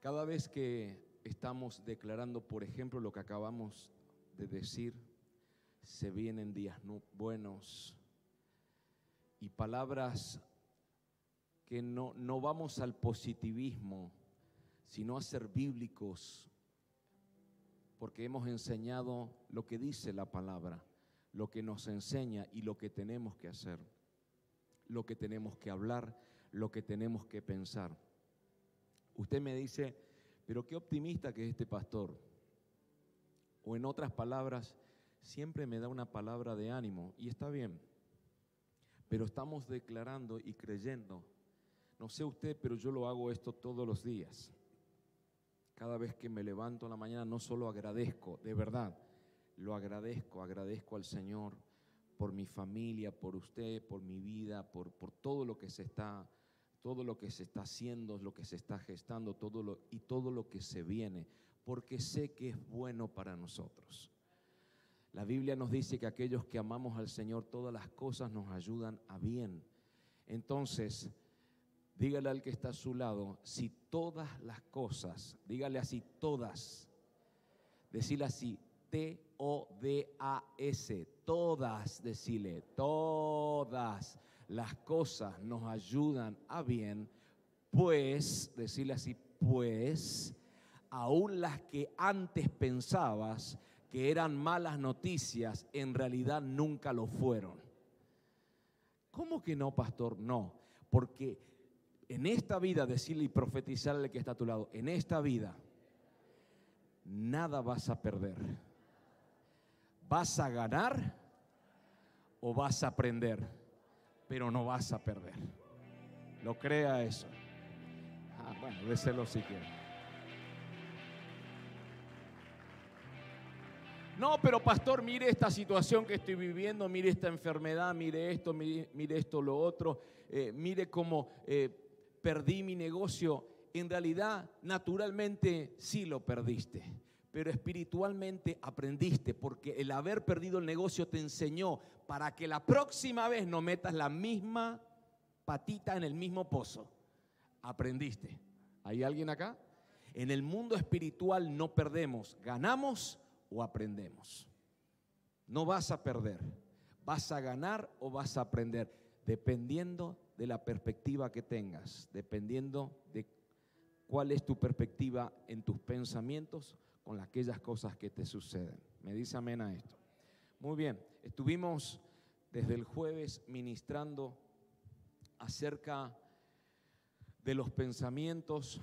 Cada vez que estamos declarando, por ejemplo, lo que acabamos de decir, se vienen días buenos y palabras que no, no vamos al positivismo, sino a ser bíblicos, porque hemos enseñado lo que dice la palabra, lo que nos enseña y lo que tenemos que hacer, lo que tenemos que hablar, lo que tenemos que pensar. Usted me dice, pero qué optimista que es este pastor. O en otras palabras, siempre me da una palabra de ánimo y está bien. Pero estamos declarando y creyendo. No sé usted, pero yo lo hago esto todos los días. Cada vez que me levanto en la mañana no solo agradezco, de verdad, lo agradezco, agradezco al Señor por mi familia, por usted, por mi vida, por, por todo lo que se está todo lo que se está haciendo, lo que se está gestando, todo lo, y todo lo que se viene, porque sé que es bueno para nosotros. La Biblia nos dice que aquellos que amamos al Señor, todas las cosas nos ayudan a bien. Entonces, dígale al que está a su lado, si todas las cosas, dígale así, todas, decirle así, T-O-D-A-S, todas, decirle, todas las cosas nos ayudan a bien, pues, decirle así, pues, aún las que antes pensabas que eran malas noticias, en realidad nunca lo fueron. ¿Cómo que no, pastor? No, porque en esta vida, decirle y profetizarle que está a tu lado, en esta vida, nada vas a perder. ¿Vas a ganar o vas a aprender? Pero no vas a perder. ¿Lo crea eso? Ah, bueno, déselo si quiere. No, pero pastor, mire esta situación que estoy viviendo, mire esta enfermedad, mire esto, mire, esto, lo otro, eh, mire cómo eh, perdí mi negocio. En realidad, naturalmente sí lo perdiste pero espiritualmente aprendiste, porque el haber perdido el negocio te enseñó para que la próxima vez no metas la misma patita en el mismo pozo. Aprendiste. ¿Hay alguien acá? En el mundo espiritual no perdemos, ganamos o aprendemos. No vas a perder, vas a ganar o vas a aprender, dependiendo de la perspectiva que tengas, dependiendo de cuál es tu perspectiva en tus pensamientos con aquellas cosas que te suceden. Me dice amén a esto. Muy bien, estuvimos desde el jueves ministrando acerca de los pensamientos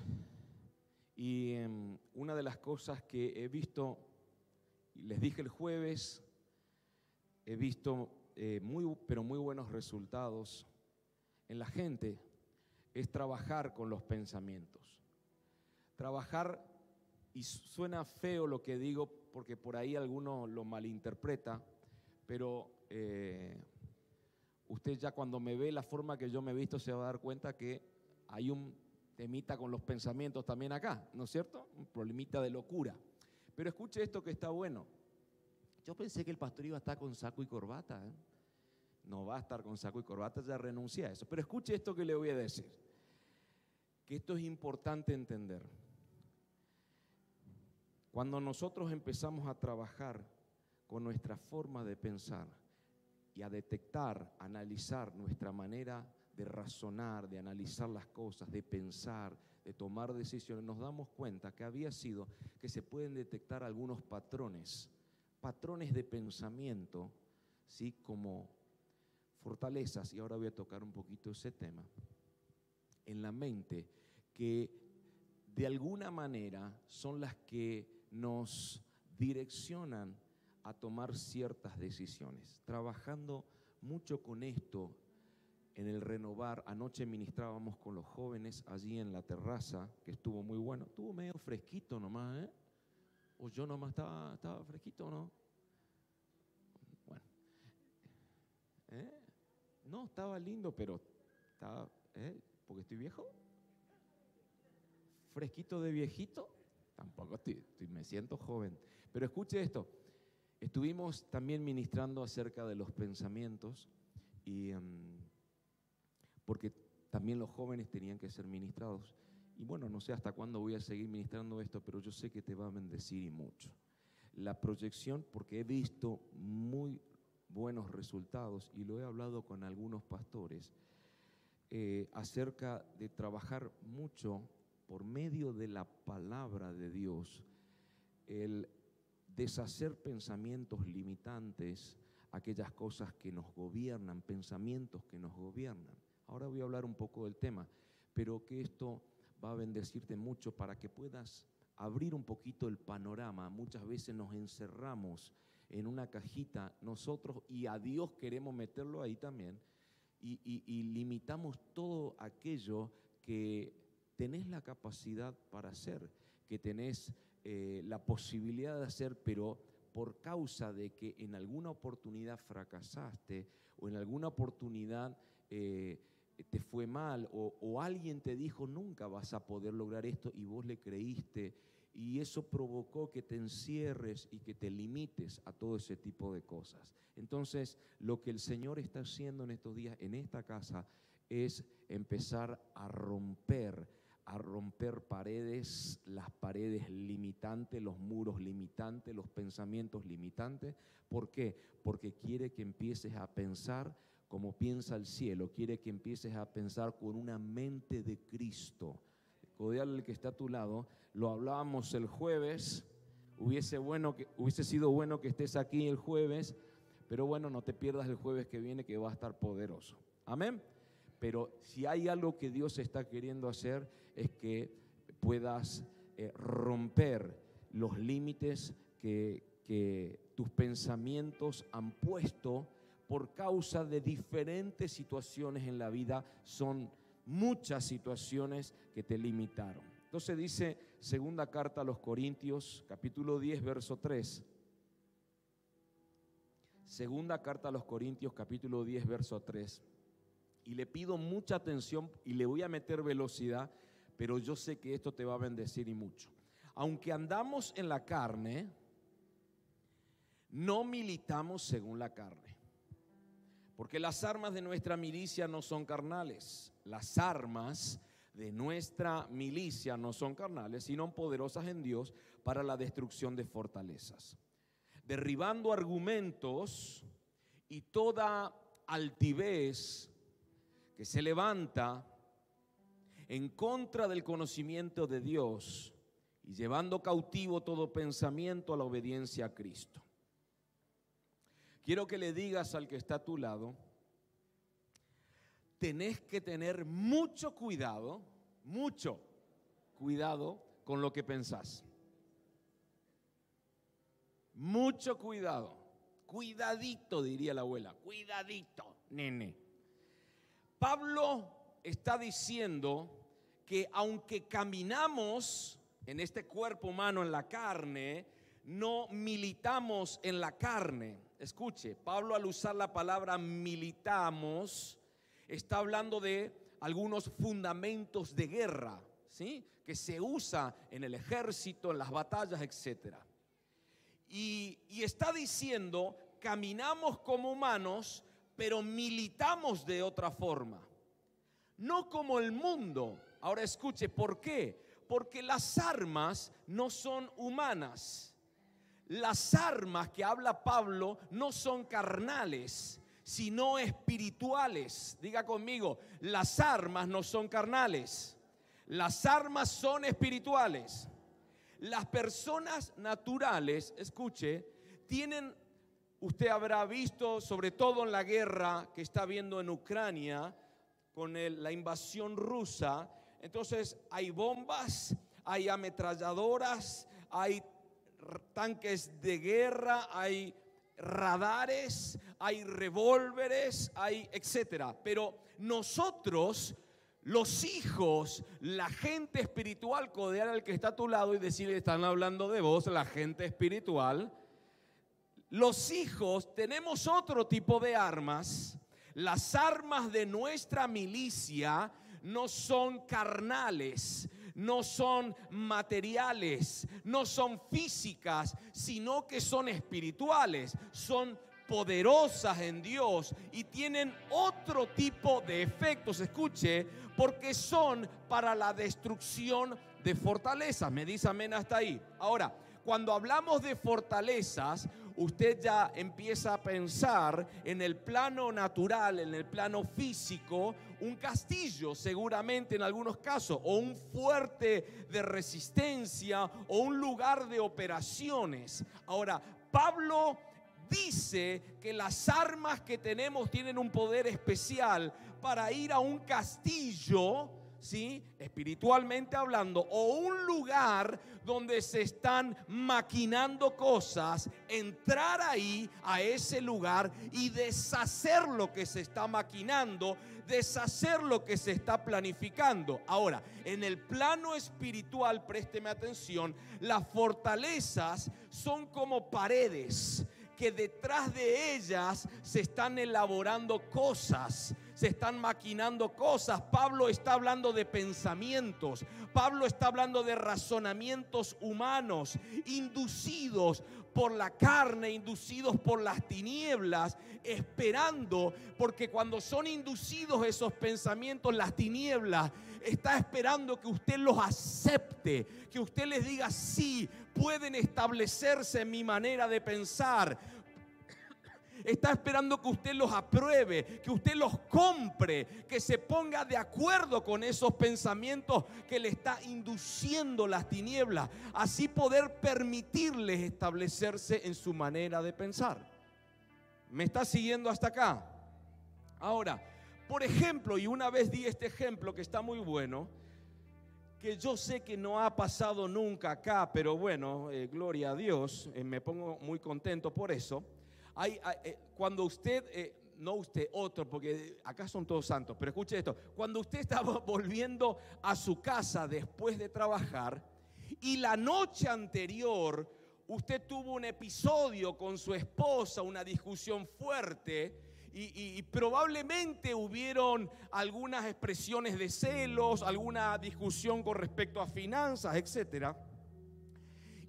y em, una de las cosas que he visto, les dije el jueves, he visto eh, muy, pero muy buenos resultados en la gente, es trabajar con los pensamientos. Trabajar y suena feo lo que digo porque por ahí alguno lo malinterpreta, pero eh, usted ya cuando me ve la forma que yo me he visto se va a dar cuenta que hay un temita con los pensamientos también acá, ¿no es cierto? Un problemita de locura. Pero escuche esto que está bueno. Yo pensé que el pastor iba a estar con saco y corbata. ¿eh? No va a estar con saco y corbata, ya renuncia a eso. Pero escuche esto que le voy a decir. Que esto es importante entender. Cuando nosotros empezamos a trabajar con nuestra forma de pensar y a detectar, analizar nuestra manera de razonar, de analizar las cosas, de pensar, de tomar decisiones, nos damos cuenta que había sido que se pueden detectar algunos patrones, patrones de pensamiento, ¿sí? como fortalezas, y ahora voy a tocar un poquito ese tema, en la mente, que de alguna manera son las que nos direccionan a tomar ciertas decisiones. Trabajando mucho con esto en el renovar, anoche ministrábamos con los jóvenes allí en la terraza, que estuvo muy bueno. Estuvo medio fresquito nomás, ¿eh? O yo nomás estaba, estaba fresquito, ¿no? Bueno. ¿Eh? No, estaba lindo, pero estaba, ¿eh? Porque estoy viejo. Fresquito de viejito. Tampoco estoy, me siento joven. Pero escuche esto. Estuvimos también ministrando acerca de los pensamientos y em, porque también los jóvenes tenían que ser ministrados. y bueno, no sé hasta cuándo voy a seguir ministrando esto, pero yo sé que te va a bendecir y mucho. La proyección, porque he visto muy buenos resultados y lo he hablado con algunos pastores eh, acerca de trabajar mucho por medio de la palabra de Dios, el deshacer pensamientos limitantes, aquellas cosas que nos gobiernan, pensamientos que nos gobiernan. Ahora voy a hablar un poco del tema, pero que esto va a bendecirte mucho para que puedas abrir un poquito el panorama. Muchas veces nos encerramos en una cajita nosotros y a Dios queremos meterlo ahí también y, limitamos todo aquello que tenés la capacidad para hacer, que tenés eh, la posibilidad de hacer, pero por causa de que en alguna oportunidad fracasaste o en alguna oportunidad eh, te fue mal o, o, alguien te dijo nunca vas a poder lograr esto y vos le creíste y eso provocó que te encierres y que te limites a todo ese tipo de cosas. Entonces, lo que el Señor está haciendo en estos días en esta casa es empezar a romper, a romper paredes, las paredes limitantes, los muros limitantes, los pensamientos limitantes. ¿Por qué? Porque quiere que empieces a pensar como piensa el cielo, quiere que empieces a pensar con una mente de Cristo. Codearle el que está a tu lado lo hablábamos el jueves, hubiese, bueno que, hubiese sido bueno que estés aquí el jueves, pero bueno, no te pierdas el jueves que viene que va a estar poderoso. Amén. Pero si hay algo que Dios está queriendo hacer que puedas eh, romper los límites que, que tus pensamientos han puesto por causa de diferentes situaciones en la vida. Son muchas situaciones que te limitaron. Entonces dice segunda carta a los Corintios, capítulo 10, verso 3. Segunda carta a los Corintios, capítulo 10, verso 3. Y le pido mucha atención y le voy a meter velocidad, pero yo sé que esto te va a bendecir y mucho. Aunque andamos en la carne, no militamos según la carne. Porque las armas de nuestra milicia no son carnales. Las armas de nuestra milicia no son carnales, sino poderosas en Dios para la destrucción de fortalezas. Derribando argumentos y toda altivez que se levanta en contra del conocimiento de Dios y llevando cautivo todo pensamiento a la obediencia a Cristo. Quiero que le digas al que está a tu lado, tenés que tener mucho cuidado, mucho cuidado con lo que pensás. Mucho cuidado. Cuidadito, diría la abuela. Cuidadito, nene. Pablo está diciendo que aunque caminamos en este cuerpo humano, en la carne, no militamos en la carne. Escuche, Pablo al usar la palabra militamos, está hablando de algunos fundamentos de guerra, ¿sí? Que se usa en el ejército, en las batallas, etc. Y, y está diciendo, caminamos como humanos, pero militamos de otra forma. No como el mundo. Ahora escuche, ¿por qué? Porque las armas no son humanas. Las armas que habla Pablo no son carnales, sino espirituales. Diga conmigo, las armas no son carnales, las armas son espirituales. Las personas naturales, escuche, tienen, usted habrá visto, sobre todo en la guerra que está viendo en Ucrania, con la invasión rusa, entonces hay bombas, hay ametralladoras, hay tanques de guerra, hay radares, hay revólveres, hay etcétera. Pero nosotros, los hijos, la gente espiritual, codear al que está a tu lado y decirle, están hablando de vos, la gente espiritual. Los hijos tenemos otro tipo de armas. Las armas de nuestra milicia no son carnales, no son materiales, no son físicas, sino que son espirituales, son poderosas en Dios y tienen otro tipo de efectos, escuche, porque son para la destrucción de fortalezas. Me dice amén hasta ahí. Ahora, cuando hablamos de fortalezas, usted ya empieza a pensar en el plano natural, en el plano físico, un castillo seguramente en algunos casos, o un fuerte de resistencia, o un lugar de operaciones. Ahora, Pablo dice que las armas que tenemos tienen un poder especial para ir a un castillo, ¿sí? Espiritualmente hablando, o un lugar donde se están maquinando cosas, entrar ahí a ese lugar y deshacer lo que se está maquinando, deshacer lo que se está planificando. Ahora, en el plano espiritual, présteme atención, las fortalezas son como paredes que detrás de ellas se están elaborando cosas, se están maquinando cosas. Pablo está hablando de pensamientos, Pablo está hablando de razonamientos humanos, inducidos por la carne, inducidos por las tinieblas, esperando, porque cuando son inducidos esos pensamientos, las tinieblas, está esperando que usted los acepte, que usted les diga, sí, pueden establecerse en mi manera de pensar. Está esperando que usted los apruebe, que usted los compre, que se ponga de acuerdo con esos pensamientos que le está induciendo las tinieblas. Así poder permitirles establecerse en su manera de pensar. ¿Me está siguiendo hasta acá? Ahora, por ejemplo, y una vez di este ejemplo que está muy bueno, que yo sé que no ha pasado nunca acá, pero bueno, eh, gloria a Dios, eh, me pongo muy contento por eso. Hay, eh, cuando usted, no usted, otro, porque acá son todos santos, pero escuche esto, cuando usted estaba volviendo a su casa después de trabajar y la noche anterior usted tuvo un episodio con su esposa, una discusión fuerte, y, probablemente hubieron algunas expresiones de celos, alguna discusión con respecto a finanzas, etcétera.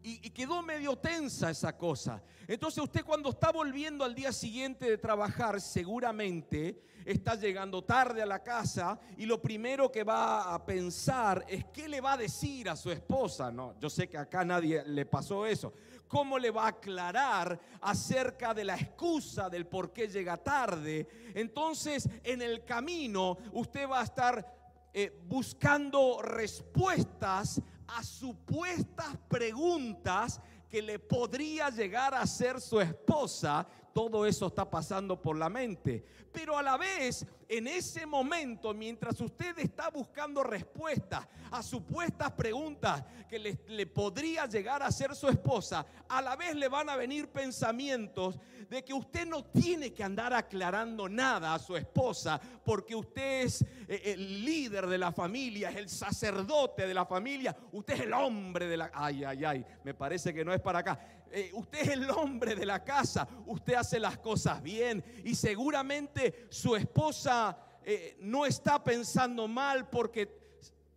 Y, quedó medio tensa esa cosa. Entonces usted cuando está volviendo al día siguiente de trabajar, seguramente está llegando tarde a la casa y lo primero que va a pensar es qué le va a decir a su esposa. No, yo sé que acá nadie le pasó eso cómo le va a aclarar acerca de la excusa del por qué llega tarde. Entonces, en el camino, usted va a estar eh, buscando respuestas a supuestas preguntas que le podría llegar a hacer su esposa. Todo eso está pasando por la mente. Pero a la vez en ese momento, mientras usted está buscando respuestas a supuestas preguntas que le, podría llegar a hacer su esposa, a la vez le van a venir pensamientos de que usted no tiene que andar aclarando nada a su esposa porque usted es eh, el líder de la familia, es el sacerdote de la familia, usted es el hombre de la... Ay, ay, ay, me parece que no es para acá. Eh, usted es el hombre de la casa, usted hace las cosas bien y seguramente su esposa eh, no está pensando mal porque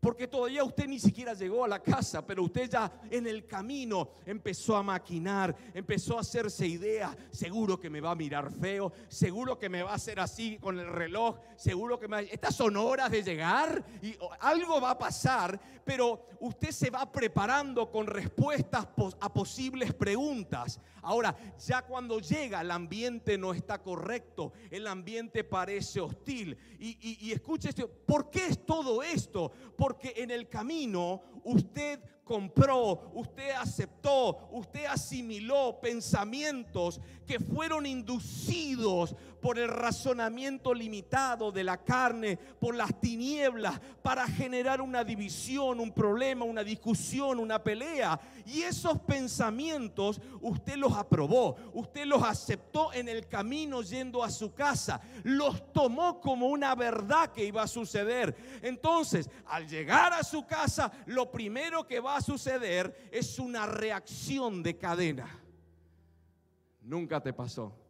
porque todavía usted ni siquiera llegó a la casa, pero usted ya en el camino empezó a maquinar, empezó a hacerse idea, seguro que me va a mirar feo, seguro que me va a hacer así con el reloj, seguro que me estas son horas de llegar y algo va a pasar, pero usted se va preparando con respuestas a posibles preguntas. Ahora, ya cuando llega el ambiente no está correcto, el ambiente parece hostil. Y, y escuche esto, ¿por qué es todo esto? Porque en el camino usted compró, usted aceptó, usted asimiló pensamientos que fueron inducidos por el razonamiento limitado de la carne, por las tinieblas, para generar una división, un problema, una discusión, una pelea. Y esos pensamientos usted los aprobó, usted los aceptó en el camino yendo a su casa, los tomó como una verdad que iba a suceder. Entonces, al llegar a su casa, lo primero que va a suceder es una reacción de cadena. Nunca te pasó.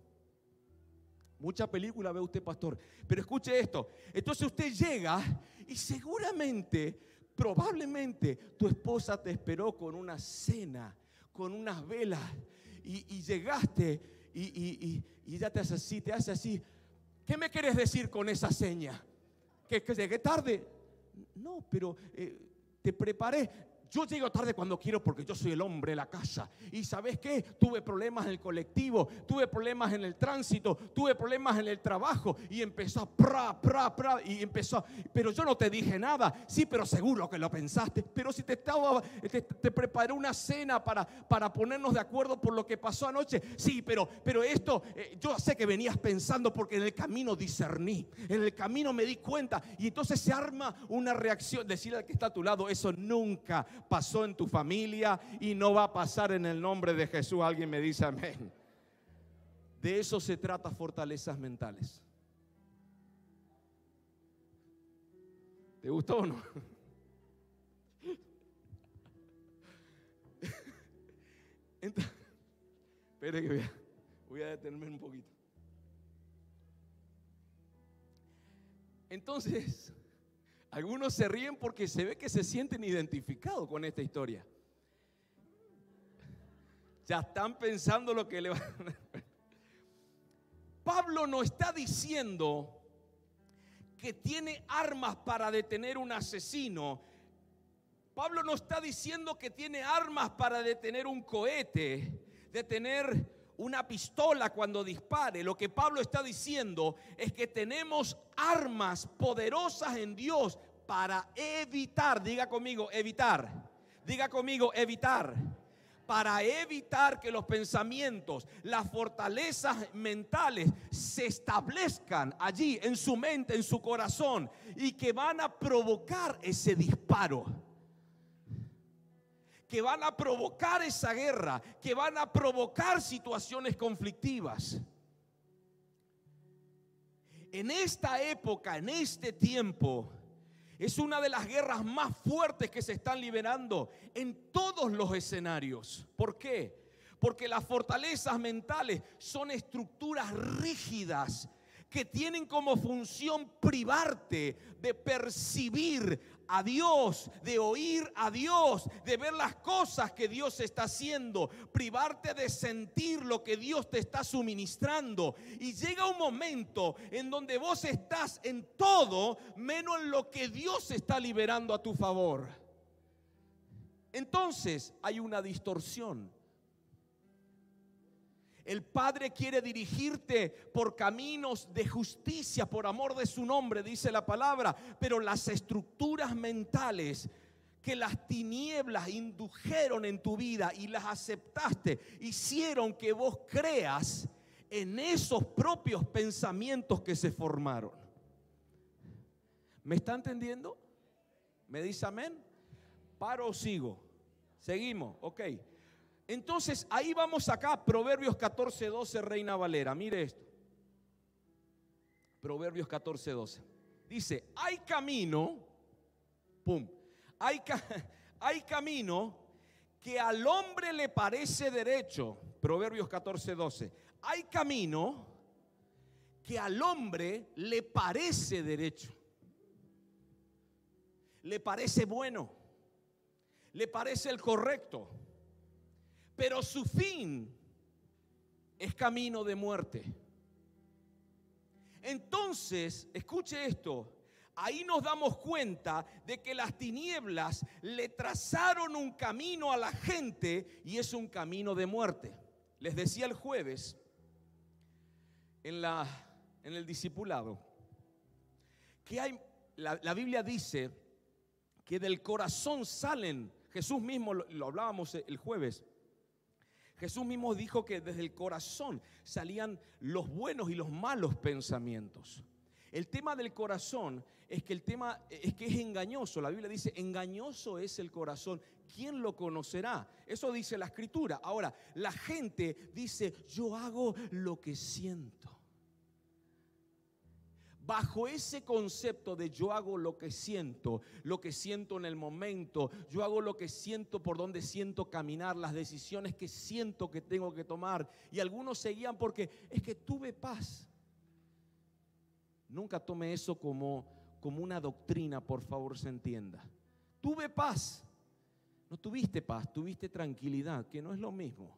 Mucha película ve usted, pastor. Pero escuche esto. Entonces usted llega y seguramente, probablemente, tu esposa te esperó con una cena, con unas velas. Y, llegaste y, y, y, ella te hace así, te hace así. ¿Qué me quieres decir con esa seña? ¿Que, que llegué tarde? No, pero eh, te preparé. Yo llego tarde cuando quiero porque yo soy el hombre de la casa. Y sabes qué? Tuve problemas en el colectivo, tuve problemas en el tránsito, tuve problemas en el trabajo y empezó pra, pra, pra y empezó. Pero yo no te dije nada. Sí, pero seguro que lo pensaste. Pero si te estaba, te, preparé una cena para, para ponernos de acuerdo por lo que pasó anoche. Sí, pero, pero esto eh, yo sé que venías pensando porque en el camino discerní, en el camino me di cuenta y entonces se arma una reacción. Decirle al que está a tu lado, eso nunca pasó en tu familia y no va a pasar en el nombre de Jesús. Alguien me dice amén. De eso se trata fortalezas mentales. ¿Te gustó o no? espere que voy a detenerme un poquito. Entonces, algunos se ríen porque se ve que se sienten identificados con esta historia. Ya están pensando lo que le va a... Pablo no está diciendo que tiene armas para detener un asesino. Pablo no está diciendo que tiene armas para detener un cohete, detener una pistola cuando dispare. Lo que Pablo está diciendo es que tenemos armas poderosas en Dios para evitar, diga conmigo, evitar, diga conmigo, evitar para evitar que los pensamientos, las fortalezas mentales se establezcan allí en su mente, en su corazón y que van a provocar ese disparo que van a provocar esa guerra, que van a provocar situaciones conflictivas. En esta época, en este tiempo, es una de las guerras más fuertes que se están liberando en todos los escenarios. ¿Por qué? Porque las fortalezas mentales son estructuras rígidas que tienen como función privarte de percibir a Dios, de oír a Dios, de ver las cosas que Dios está haciendo, privarte de sentir lo que Dios te está suministrando. Y llega un momento en donde vos estás en todo menos en lo que Dios está liberando a tu favor. Entonces hay una distorsión el Padre quiere dirigirte por caminos de justicia, por amor de su nombre, dice la palabra, pero las estructuras mentales que las tinieblas indujeron en tu vida y las aceptaste, hicieron que vos creas en esos propios pensamientos que se formaron. ¿Me está entendiendo? ¿Me dice amén? Paro o sigo. Seguimos, ok. Entonces ahí vamos acá, Proverbios 14, 12, Reina Valera. Mire esto. Proverbios 14, 12. Dice, hay camino, pum, hay, hay camino que al hombre le parece derecho. Proverbios 14, 12. Hay camino que al hombre le parece derecho. Le parece bueno. Le parece el correcto pero su fin es camino de muerte. Entonces, escuche esto, ahí nos damos cuenta de que las tinieblas le trazaron un camino a la gente y es un camino de muerte. Les decía el jueves en, la, en el discipulado que hay, la, la Biblia dice que del corazón salen, Jesús mismo lo hablábamos el jueves, Jesús mismo dijo que desde el corazón salían los buenos y los malos pensamientos. El tema del corazón es que el tema es que es engañoso. La Biblia dice, engañoso es el corazón. ¿Quién lo conocerá? Eso dice la escritura. Ahora, la gente dice, yo hago lo que siento bajo ese concepto de yo hago lo que siento, lo que siento en el momento, yo hago lo que siento por donde siento caminar, las decisiones que siento que tengo que tomar. Y algunos seguían porque es que tuve paz. Nunca tome eso como, como una doctrina, por favor, se entienda. Tuve paz. No tuviste paz, tuviste tranquilidad, que no es lo mismo.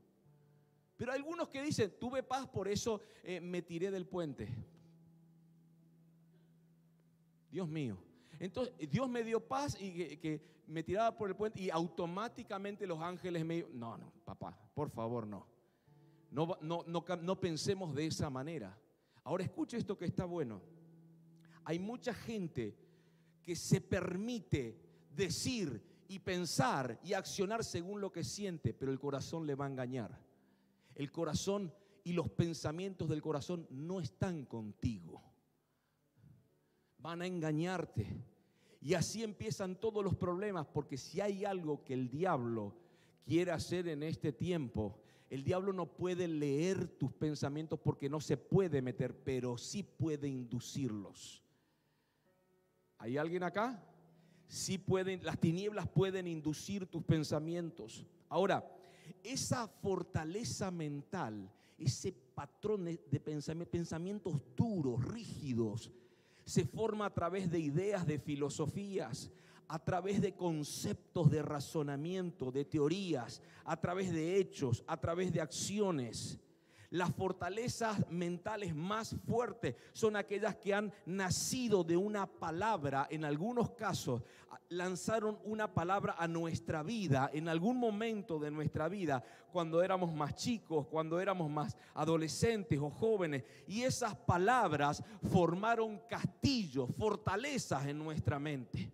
Pero algunos que dicen, tuve paz, por eso eh, me tiré del puente. Dios mío. Entonces, Dios me dio paz y que, me tiraba por el puente y automáticamente los ángeles me... No, no, papá, por favor, no. No, no, no, no pensemos de esa manera. Ahora escuche esto que está bueno. Hay mucha gente que se permite decir y pensar y accionar según lo que siente, pero el corazón le va a engañar. El corazón y los pensamientos del corazón no están contigo. Van a engañarte. Y así empiezan todos los problemas, porque si hay algo que el diablo quiere hacer en este tiempo, el diablo no puede leer tus pensamientos porque no se puede meter, pero sí puede inducirlos. ¿Hay alguien acá? Sí pueden, las tinieblas pueden inducir tus pensamientos. Ahora, esa fortaleza mental, ese patrón de pensamientos duros, rígidos, se forma a través de ideas, de filosofías, a través de conceptos de razonamiento, de teorías, a través de hechos, a través de acciones. Las fortalezas mentales más fuertes son aquellas que han nacido de una palabra, en algunos casos lanzaron una palabra a nuestra vida, en algún momento de nuestra vida, cuando éramos más chicos, cuando éramos más adolescentes o jóvenes, y esas palabras formaron castillos, fortalezas en nuestra mente.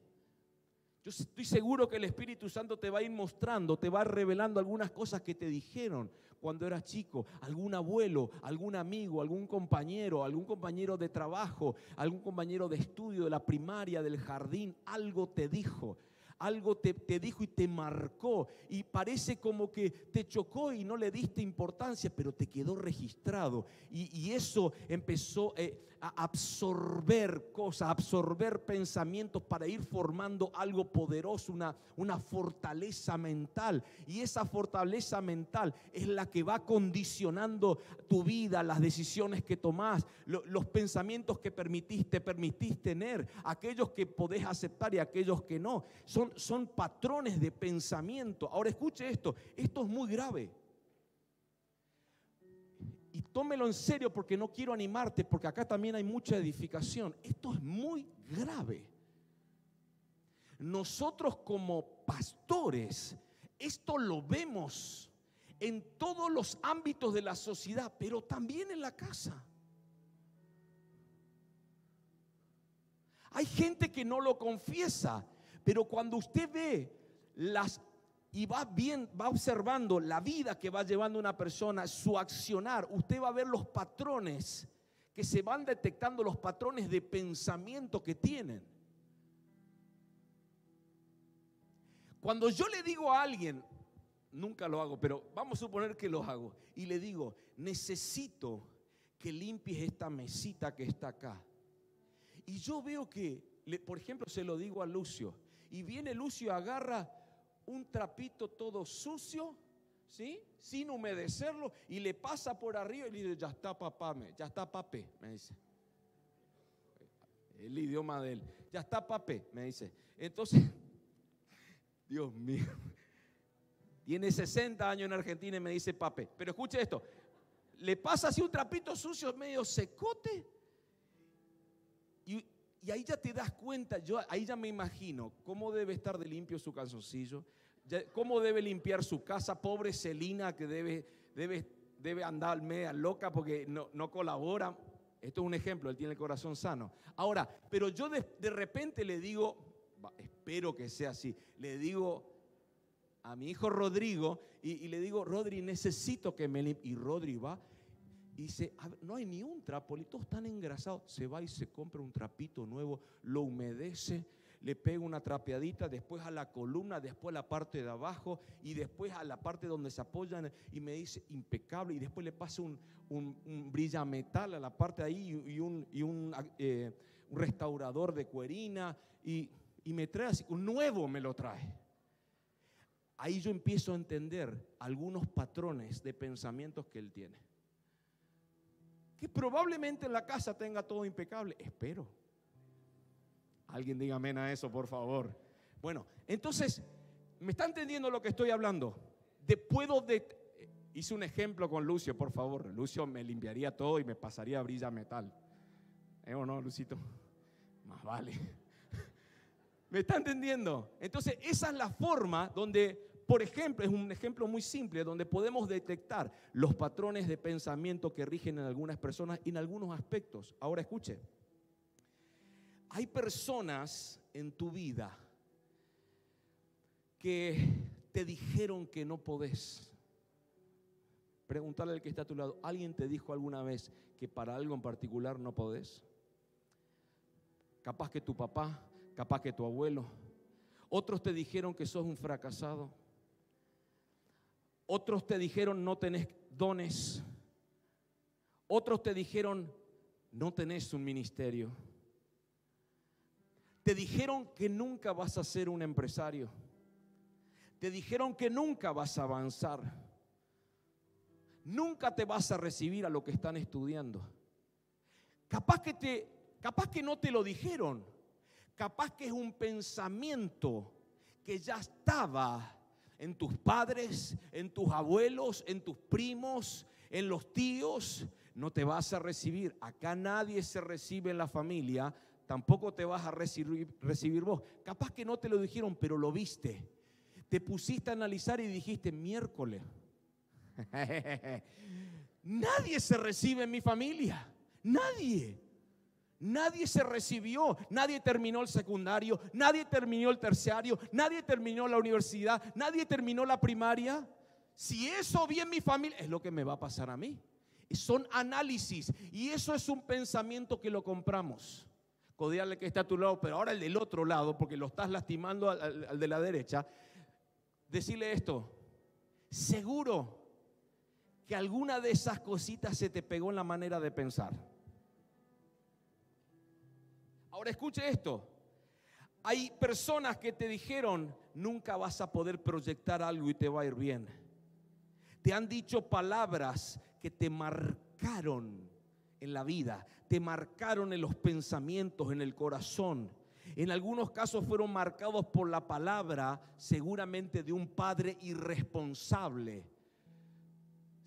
Yo estoy seguro que el Espíritu Santo te va a ir mostrando, te va revelando algunas cosas que te dijeron cuando eras chico, algún abuelo, algún amigo, algún compañero, algún compañero de trabajo, algún compañero de estudio de la primaria, del jardín, algo te dijo algo te, dijo y te marcó y parece como que te chocó y no le diste importancia, pero te quedó registrado. Y, eso empezó eh, a absorber cosas, a absorber pensamientos para ir formando algo poderoso, una, una fortaleza mental. Y esa fortaleza mental es la que va condicionando tu vida, las decisiones que tomás, los pensamientos que permitiste, permitís tener, aquellos que podés aceptar y aquellos que no. Son son, patrones de pensamiento. Ahora escuche esto, esto es muy grave. Y tómelo en serio porque no quiero animarte, porque acá también hay mucha edificación. Esto es muy grave. Nosotros como pastores, esto lo vemos en todos los ámbitos de la sociedad, pero también en la casa. Hay gente que no lo confiesa pero cuando usted ve las y va bien, va observando la vida que va llevando una persona, su accionar, usted va a ver los patrones que se van detectando los patrones de pensamiento que tienen. Cuando yo le digo a alguien, nunca lo hago, pero vamos a suponer que lo hago, y le digo, necesito que limpies esta mesita que está acá. Y yo veo que, por ejemplo, se lo digo a Lucio, y viene Lucio, agarra un trapito todo sucio, ¿sí? Sin humedecerlo y le pasa por arriba y le dice, ya está papá, ya está papé, me dice. El idioma de él, ya está papé, me dice. Entonces, Dios mío, tiene 60 años en Argentina y me dice papé. Pero escuche esto, le pasa así un trapito sucio medio secote y y ahí ya te das cuenta, yo ahí ya me imagino cómo debe estar de limpio su calzoncillo, cómo debe limpiar su casa, pobre Celina que debe, debe, debe andar media loca porque no, no colabora. Esto es un ejemplo, él tiene el corazón sano. Ahora, pero yo de, repente le digo, espero que sea así, le digo a mi hijo Rodrigo y, y le digo, Rodri, necesito que me limpie. Y Rodri va y dice, no hay ni un trapo, todos están engrasados. Se va y se compra un trapito nuevo, lo humedece, le pega una trapeadita, después a la columna, después a la parte de abajo y después a la parte donde se apoyan y me dice impecable y después le pasa un, un, brilla metal a la parte de ahí y un, y un, eh, un restaurador de cuerina y, y me trae así, un nuevo me lo trae. Ahí yo empiezo a entender algunos patrones de pensamientos que él tiene que probablemente en la casa tenga todo impecable. Espero. Alguien diga amén a eso, por favor. Bueno, entonces, ¿me está entendiendo lo que estoy hablando? De puedo de, Hice un ejemplo con Lucio, por favor. Lucio me limpiaría todo y me pasaría brilla metal. ¿Eh o no, Lucito? Más vale. ¿Me está entendiendo? Entonces, esa es la forma donde por ejemplo, es un ejemplo muy simple donde podemos detectar los patrones de pensamiento que rigen en algunas personas y en algunos aspectos. Ahora escuche, hay personas en tu vida que te dijeron que no podés. Pregúntale al que está a tu lado, ¿alguien te dijo alguna vez que para algo en particular no podés? Capaz que tu papá, capaz que tu abuelo. Otros te dijeron que sos un fracasado. Otros te dijeron no tenés dones. Otros te dijeron no tenés un ministerio. Te dijeron que nunca vas a ser un empresario. Te dijeron que nunca vas a avanzar. Nunca te vas a recibir a lo que están estudiando. Capaz que te capaz que no te lo dijeron. Capaz que es un pensamiento que ya estaba en tus padres, en tus abuelos, en tus primos, en los tíos, no te vas a recibir. Acá nadie se recibe en la familia, tampoco te vas a recibir, recibir vos. Capaz que no te lo dijeron, pero lo viste. Te pusiste a analizar y dijiste, miércoles. nadie se recibe en mi familia. Nadie. Nadie se recibió, nadie terminó el secundario, nadie terminó el terciario, nadie terminó la universidad, nadie terminó la primaria. Si eso vi en mi familia, es lo que me va a pasar a mí. Son análisis y eso es un pensamiento que lo compramos. Codiarle que está a tu lado, pero ahora el del otro lado, porque lo estás lastimando al, al de la derecha. Decirle esto, seguro que alguna de esas cositas se te pegó en la manera de pensar. Ahora escuche esto. Hay personas que te dijeron, nunca vas a poder proyectar algo y te va a ir bien. Te han dicho palabras que te marcaron en la vida, te marcaron en los pensamientos, en el corazón. En algunos casos fueron marcados por la palabra seguramente de un padre irresponsable,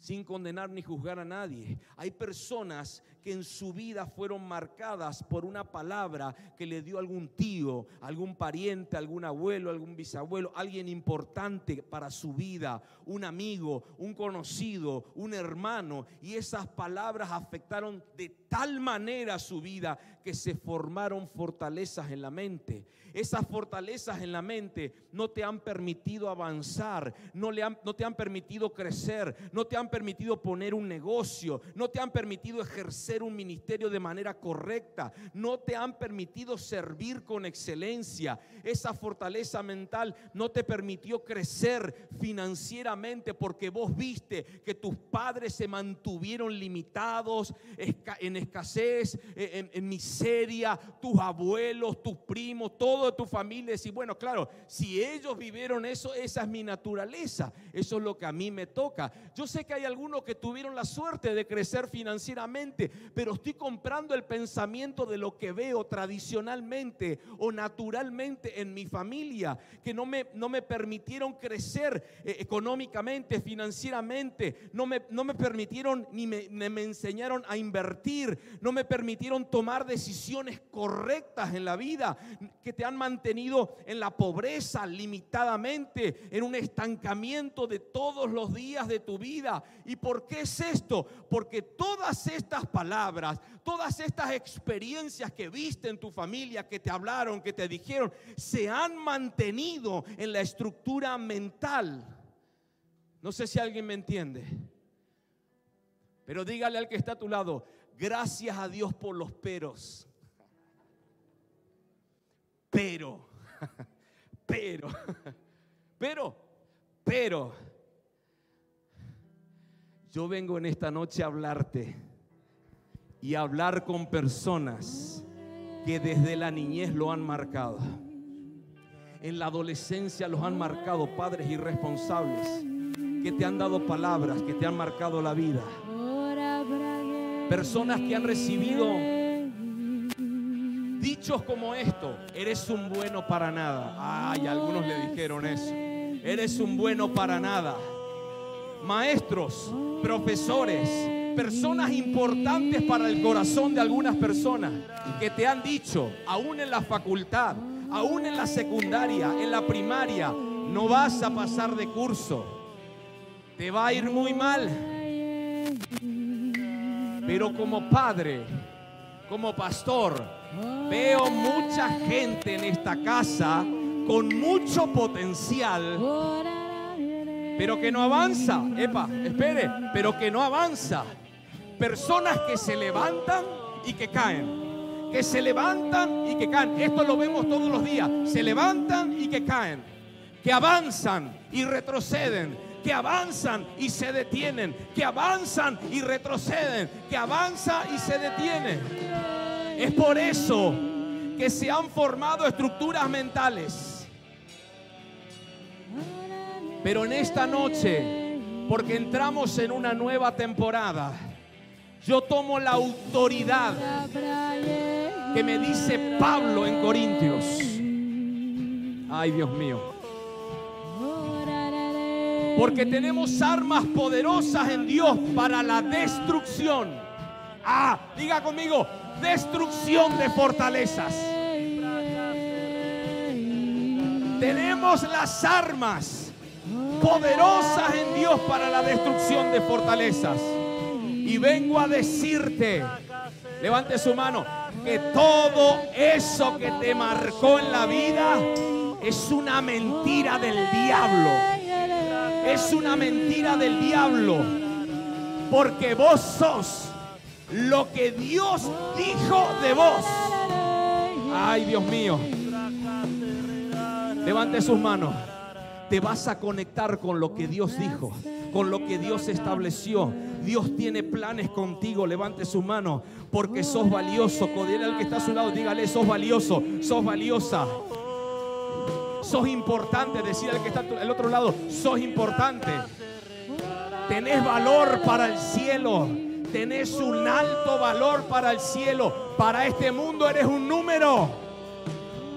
sin condenar ni juzgar a nadie. Hay personas que en su vida fueron marcadas por una palabra que le dio algún tío, algún pariente, algún abuelo, algún bisabuelo, alguien importante para su vida, un amigo, un conocido, un hermano. Y esas palabras afectaron de tal manera su vida que se formaron fortalezas en la mente. Esas fortalezas en la mente no te han permitido avanzar, no, te han permitido crecer, no te han permitido poner un negocio, no te han permitido ejercer un ministerio de manera correcta, no te han permitido servir con excelencia. Esa fortaleza mental no te permitió crecer financieramente porque vos viste que tus padres se mantuvieron limitados, en escasez, en, en miseria, tus abuelos, tus primos, toda tu familia. Y bueno, claro, si ellos vivieron eso, esa es mi naturaleza, eso es lo que a mí me toca. Yo sé que hay algunos que tuvieron la suerte de crecer financieramente, pero estoy comprando el pensamiento de lo que veo tradicionalmente o naturalmente en mi familia, que no me, no me permitieron crecer eh, económicamente, financieramente, no me, no me permitieron ni me, me enseñaron a invertir, no me permitieron tomar decisiones correctas en la vida, que te han mantenido en la pobreza limitadamente, en un estancamiento de todos los días de tu vida. ¿Y por qué es esto? Porque todas estas palabras, todas estas experiencias que viste en tu familia, que te hablaron, que te dijeron, se han mantenido en la estructura mental. No sé si alguien me entiende. Pero dígale al que está a tu lado, gracias a Dios por los peros. Pero, pero, pero, pero, yo vengo en esta noche a hablarte y hablar con personas que desde la niñez lo han marcado. En la adolescencia los han marcado padres irresponsables que te han dado palabras, que te han marcado la vida. Personas que han recibido dichos como esto, eres un bueno para nada. Ay, algunos le dijeron eso. Eres un bueno para nada. maestros, profesores, personas importantes para el corazón de algunas personas que te han dicho, aún en la facultad, aún en la secundaria, en la primaria, no vas a pasar de curso, te va a ir muy mal. Pero como padre, como pastor, veo mucha gente en esta casa con mucho potencial, pero que no avanza. Epa, espere, pero que no avanza. Personas que se levantan y que caen. Que se levantan y que caen. Esto lo vemos todos los días. Se levantan y que caen. Que avanzan y retroceden que avanzan y se detienen, que avanzan y retroceden, que avanza y se detiene. Es por eso que se han formado estructuras mentales. Pero en esta noche, porque entramos en una nueva temporada, yo tomo la autoridad que me dice Pablo en Corintios. Ay, Dios mío. Porque tenemos armas poderosas en Dios para la destrucción. Ah, diga conmigo, destrucción de fortalezas. Tenemos las armas poderosas en Dios para la destrucción de fortalezas. Y vengo a decirte, levante su mano, que todo eso que te marcó en la vida es una mentira del diablo es una mentira del diablo. Porque vos sos lo que Dios dijo de vos. Ay, Dios mío. Levante sus manos. Te vas a conectar con lo que Dios dijo, con lo que Dios estableció. Dios tiene planes contigo. Levante sus manos porque sos valioso. Codiera al que está a su lado, dígale, sos valioso, sos valiosa. Sos importante, decir al que está al otro lado, sos importante. Tenés valor para el cielo. Tenés un alto valor para el cielo. Para este mundo eres un número.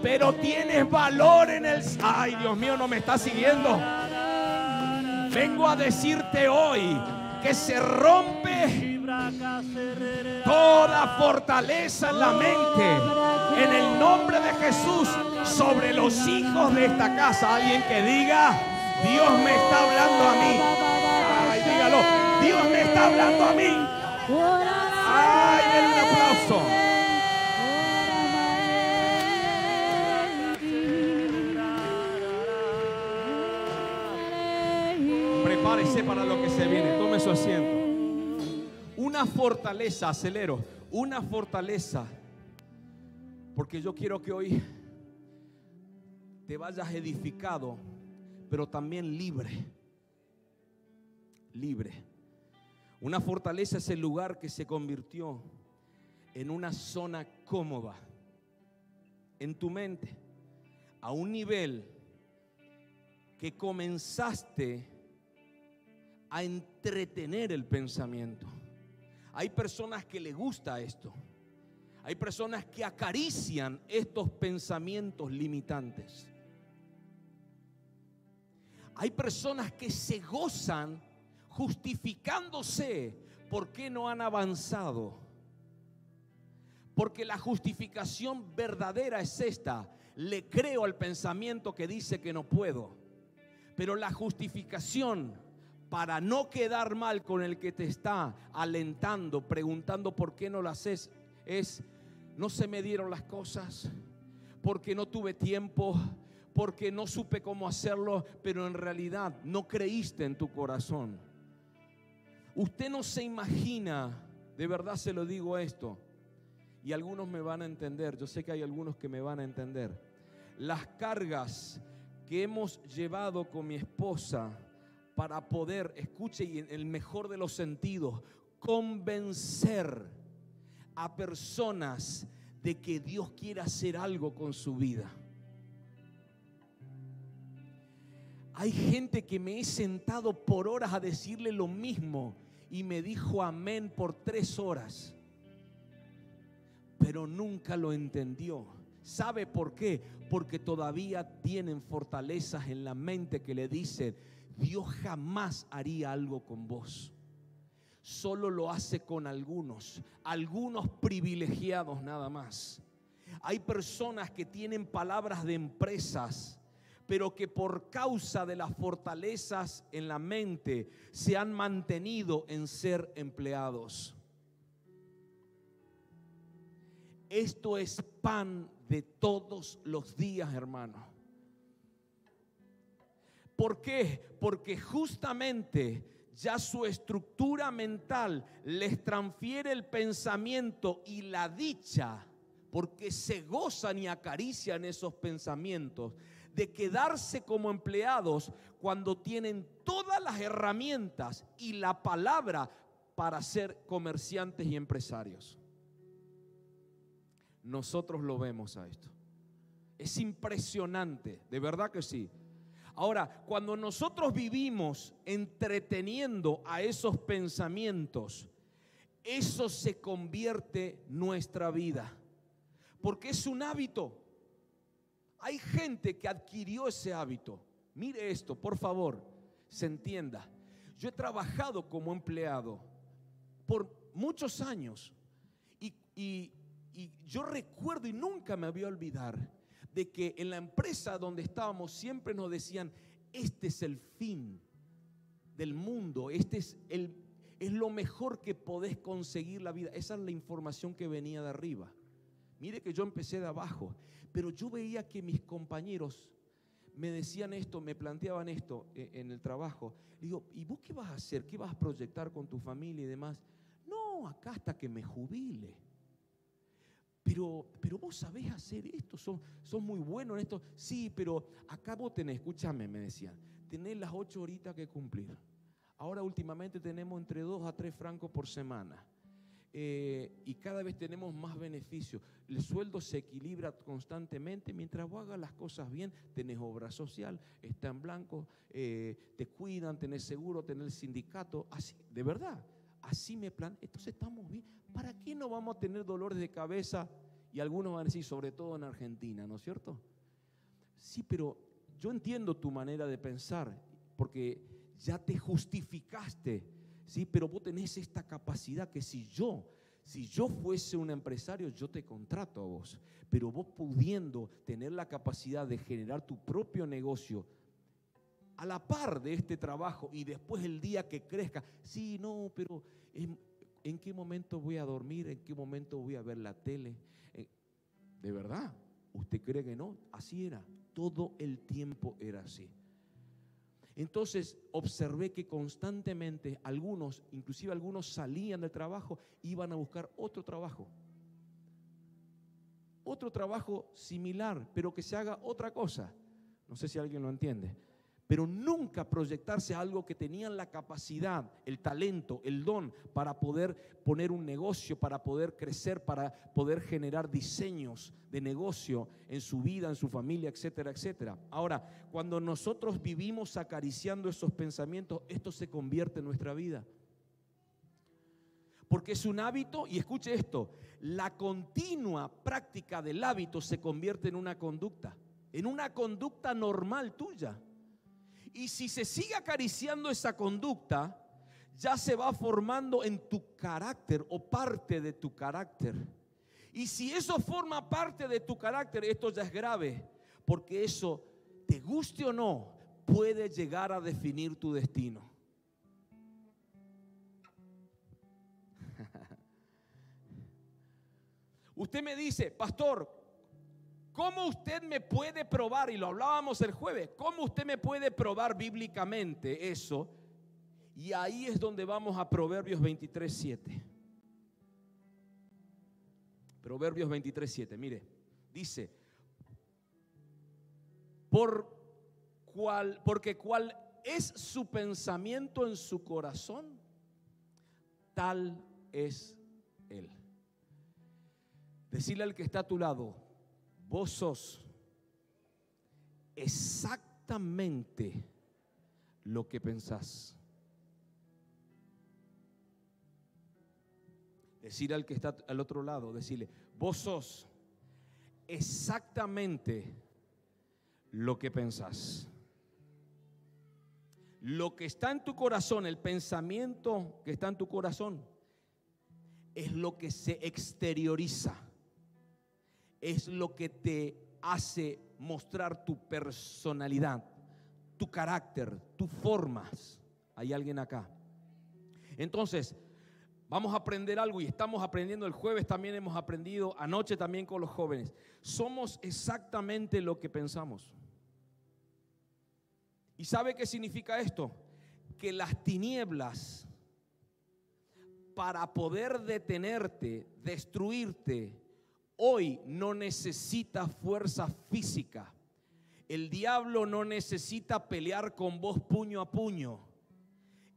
Pero tienes valor en el... Ay, Dios mío, no me está siguiendo. Vengo a decirte hoy que se rompe toda fortaleza en la mente. En el nombre de Jesús sobre los hijos de esta casa. Alguien que diga, Dios me está hablando a mí. Ay, dígalo, Dios me está hablando a mí. Ay, un aplauso. Prepárese para lo que se viene. Tome su asiento. Una fortaleza, acelero, una fortaleza. Porque yo quiero que hoy te vayas edificado, pero también libre. Libre. Una fortaleza es el lugar que se convirtió en una zona cómoda en tu mente, a un nivel que comenzaste a entretener el pensamiento. Hay personas que le gusta esto. Hay personas que acarician estos pensamientos limitantes. Hay personas que se gozan justificándose por qué no han avanzado. Porque la justificación verdadera es esta. Le creo al pensamiento que dice que no puedo. Pero la justificación para no quedar mal con el que te está alentando, preguntando por qué no lo haces, es, no se me dieron las cosas, porque no tuve tiempo, porque no supe cómo hacerlo, pero en realidad no creíste en tu corazón. Usted no se imagina, de verdad se lo digo esto, y algunos me van a entender, yo sé que hay algunos que me van a entender, las cargas que hemos llevado con mi esposa para poder, escuche y en el mejor de los sentidos, convencer a personas de que Dios quiere hacer algo con su vida. Hay gente que me he sentado por horas a decirle lo mismo y me dijo amén por tres horas, pero nunca lo entendió. ¿Sabe por qué? Porque todavía tienen fortalezas en la mente que le dicen, Dios jamás haría algo con vos. Solo lo hace con algunos, algunos privilegiados nada más. Hay personas que tienen palabras de empresas, pero que por causa de las fortalezas en la mente se han mantenido en ser empleados. Esto es pan de todos los días, hermano. ¿Por qué? Porque justamente ya su estructura mental les transfiere el pensamiento y la dicha, porque se gozan y acarician esos pensamientos, de quedarse como empleados cuando tienen todas las herramientas y la palabra para ser comerciantes y empresarios. Nosotros lo vemos a esto. Es impresionante, de verdad que sí. Ahora, cuando nosotros vivimos entreteniendo a esos pensamientos, eso se convierte nuestra vida. Porque es un hábito. Hay gente que adquirió ese hábito. Mire esto, por favor, se entienda. Yo he trabajado como empleado por muchos años y, y yo recuerdo y nunca me voy a olvidar de que en la empresa donde estábamos siempre nos decían, este es el fin del mundo, este es, el, es lo mejor que podés conseguir la vida. Esa es la información que venía de arriba. Mire que yo empecé de abajo, pero yo veía que mis compañeros me decían esto, me planteaban esto eh, en el trabajo. Digo, ¿y vos qué vas a hacer? ¿Qué vas a proyectar con tu familia y demás? No, acá hasta que me jubile. Pero, pero vos sabés hacer esto, son, son muy buenos en esto. Sí, pero acá vos tenés, escúchame, me decían, tenés las ocho horitas que cumplir. Ahora últimamente tenemos entre dos a tres francos por semana. Eh, y cada vez tenemos más beneficios. El sueldo se equilibra constantemente. Mientras vos hagas las cosas bien, tenés obra social, está en blanco, eh, te cuidan, tenés seguro, tenés sindicato. Así, de verdad, así me plan. Entonces estamos bien. ¿para qué no vamos a tener dolores de cabeza? Y algunos van a decir, sobre todo en Argentina, ¿no es cierto? Sí, pero yo entiendo tu manera de pensar, porque ya te justificaste, ¿sí? Pero vos tenés esta capacidad que si yo, si yo fuese un empresario, yo te contrato a vos, pero vos pudiendo tener la capacidad de generar tu propio negocio, a la par de este trabajo y después el día que crezca, sí, no, pero ¿En qué momento voy a dormir? ¿En qué momento voy a ver la tele? Eh, ¿De verdad? ¿Usted cree que no? Así era. Todo el tiempo era así. Entonces observé que constantemente algunos, inclusive algunos salían del trabajo, iban a buscar otro trabajo. Otro trabajo similar, pero que se haga otra cosa. No sé si alguien lo entiende pero nunca proyectarse a algo que tenían la capacidad, el talento, el don para poder poner un negocio, para poder crecer, para poder generar diseños de negocio en su vida, en su familia, etcétera, etcétera. Ahora, cuando nosotros vivimos acariciando esos pensamientos, esto se convierte en nuestra vida. Porque es un hábito, y escuche esto, la continua práctica del hábito se convierte en una conducta, en una conducta normal tuya. Y si se sigue acariciando esa conducta, ya se va formando en tu carácter o parte de tu carácter. Y si eso forma parte de tu carácter, esto ya es grave, porque eso, te guste o no, puede llegar a definir tu destino. Usted me dice, pastor, ¿Cómo usted me puede probar? Y lo hablábamos el jueves. ¿Cómo usted me puede probar bíblicamente eso? Y ahí es donde vamos a Proverbios 23, 7. Proverbios 23, 7. Mire, dice, por cual, porque cual es su pensamiento en su corazón, tal es él. Decirle al que está a tu lado, vos sos exactamente lo que pensás. Decir al que está al otro lado, decirle, vos sos exactamente lo que pensás. Lo que está en tu corazón, el pensamiento que está en tu corazón, es lo que se exterioriza. Es lo que te hace mostrar tu personalidad, tu carácter, tus formas. ¿Hay alguien acá? Entonces, vamos a aprender algo y estamos aprendiendo el jueves también hemos aprendido, anoche también con los jóvenes. Somos exactamente lo que pensamos. ¿Y sabe qué significa esto? Que las tinieblas, para poder detenerte, destruirte, hoy no necesita fuerza física. El diablo no necesita pelear con vos puño a puño.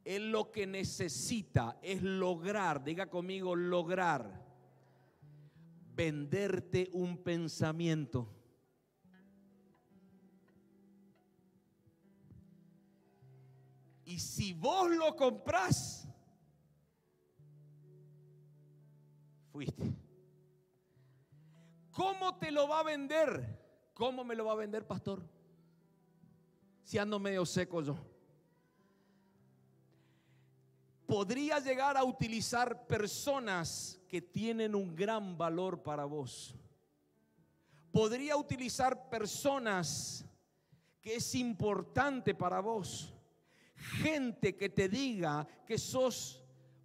Él lo que necesita es lograr, diga conmigo, lograr venderte un pensamiento. Y si vos lo comprás, fuiste. ¿Cómo te lo va a vender? ¿Cómo me lo va a vender, pastor? Si ando medio seco yo. Podría llegar a utilizar personas que tienen un gran valor para vos. Podría utilizar personas que es importante para vos gente que te diga que sos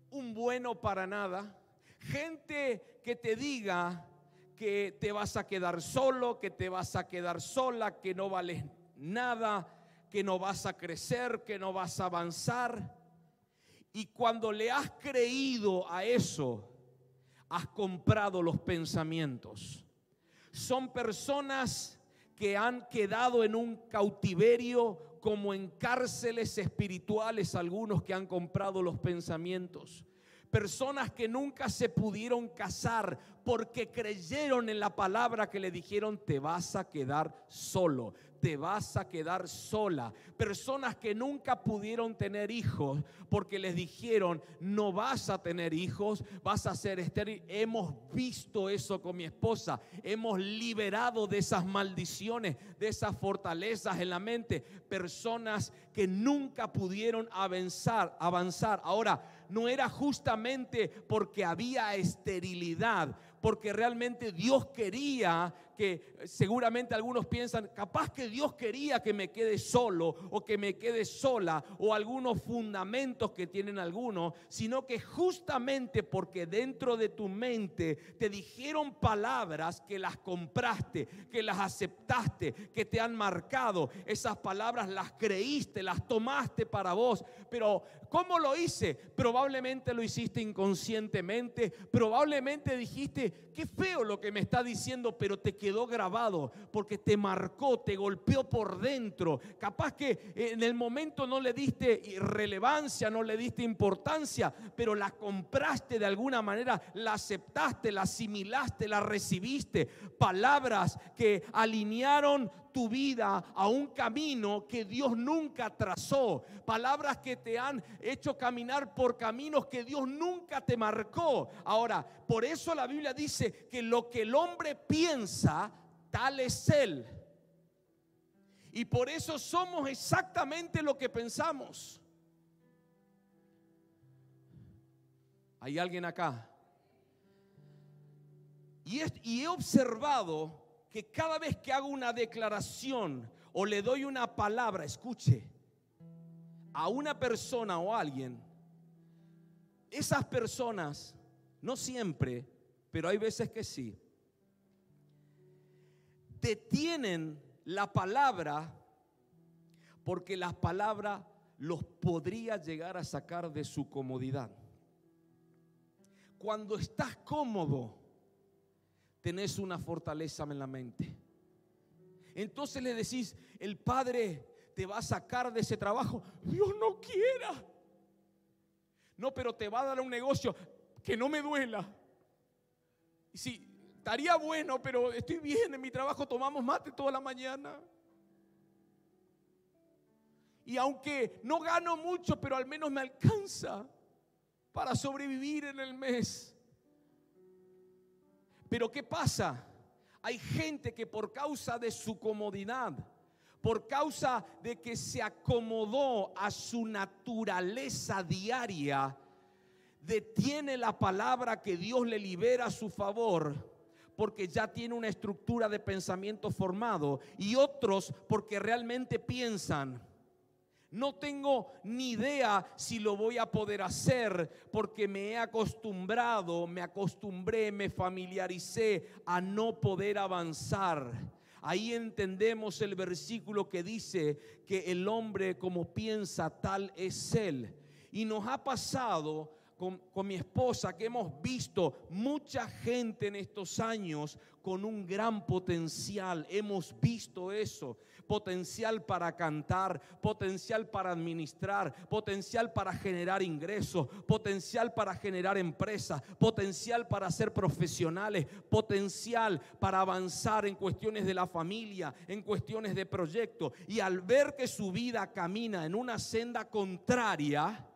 un bueno para nada, gente que te diga que te vas a quedar solo, que te vas a quedar sola, que no vales nada, que no vas a crecer, que no vas a avanzar. Y cuando le has creído a eso, has comprado los pensamientos. Son personas que han quedado en un cautiverio como en cárceles espirituales algunos que han comprado los pensamientos. Personas que nunca se pudieron casar porque creyeron en la palabra que le dijeron te vas a quedar solo, te vas a quedar sola. Personas que nunca pudieron tener hijos porque les dijeron, no vas a tener hijos, vas a ser estéril. Hemos visto eso con mi esposa. Hemos liberado de esas maldiciones, de esas fortalezas en la mente. Personas que nunca pudieron avanzar, avanzar. Ahora, no era justamente porque había esterilidad, porque realmente Dios quería que seguramente algunos piensan, capaz que Dios quería que me quede solo o que me quede sola o algunos fundamentos que tienen algunos, sino que justamente porque dentro de tu mente te dijeron palabras que las compraste, que las aceptaste, que te han marcado, esas palabras las creíste, las tomaste para vos, pero ¿cómo lo hice? Probablemente lo hiciste inconscientemente, probablemente dijiste, qué feo lo que me está diciendo, pero te quedó grabado porque te marcó, te golpeó por dentro. Capaz que en el momento no le diste relevancia, no le diste importancia, pero la compraste de alguna manera, la aceptaste, la asimilaste, la recibiste. Palabras que alinearon tu vida a un camino que Dios nunca trazó. Palabras que te han hecho caminar por caminos que Dios nunca te marcó. Ahora, por eso la Biblia dice que lo que el hombre piensa, tal es él. Y por eso somos exactamente lo que pensamos. ¿Hay alguien acá? Y, he observado que cada vez que hago una declaración o le doy una palabra, escuche, a una persona o a alguien, esas personas, no siempre, pero hay veces que sí, detienen la palabra porque la palabra los podría llegar a sacar de su comodidad. Cuando estás cómodo, tenés una fortaleza en la mente. Entonces le decís, el Padre te va a sacar de ese trabajo. Dios no quiera. No, pero te va a dar un negocio que no me duela. Sí, estaría bueno, pero estoy bien en mi trabajo, tomamos mate toda la mañana. Y aunque no gano mucho, pero al menos me alcanza para sobrevivir en el mes. Pero ¿qué pasa? Hay gente que por causa de su comodidad, por causa de que se acomodó a su naturaleza diaria, detiene la palabra que Dios le libera a su favor porque ya tiene una estructura de pensamiento formado y otros porque realmente piensan, no tengo ni idea si lo voy a poder hacer porque me he acostumbrado, me acostumbré, me familiaricé a no poder avanzar. Ahí entendemos el versículo que dice que el hombre como piensa tal es él. Y nos ha pasado con, mi esposa que hemos visto mucha gente en estos años con un gran potencial. Hemos visto eso. Potencial para cantar, potencial para administrar, potencial para generar ingresos, potencial para generar empresas, potencial para ser profesionales, potencial para avanzar en cuestiones de la familia, en cuestiones de proyectos. Y al ver que su vida camina en una senda contraria,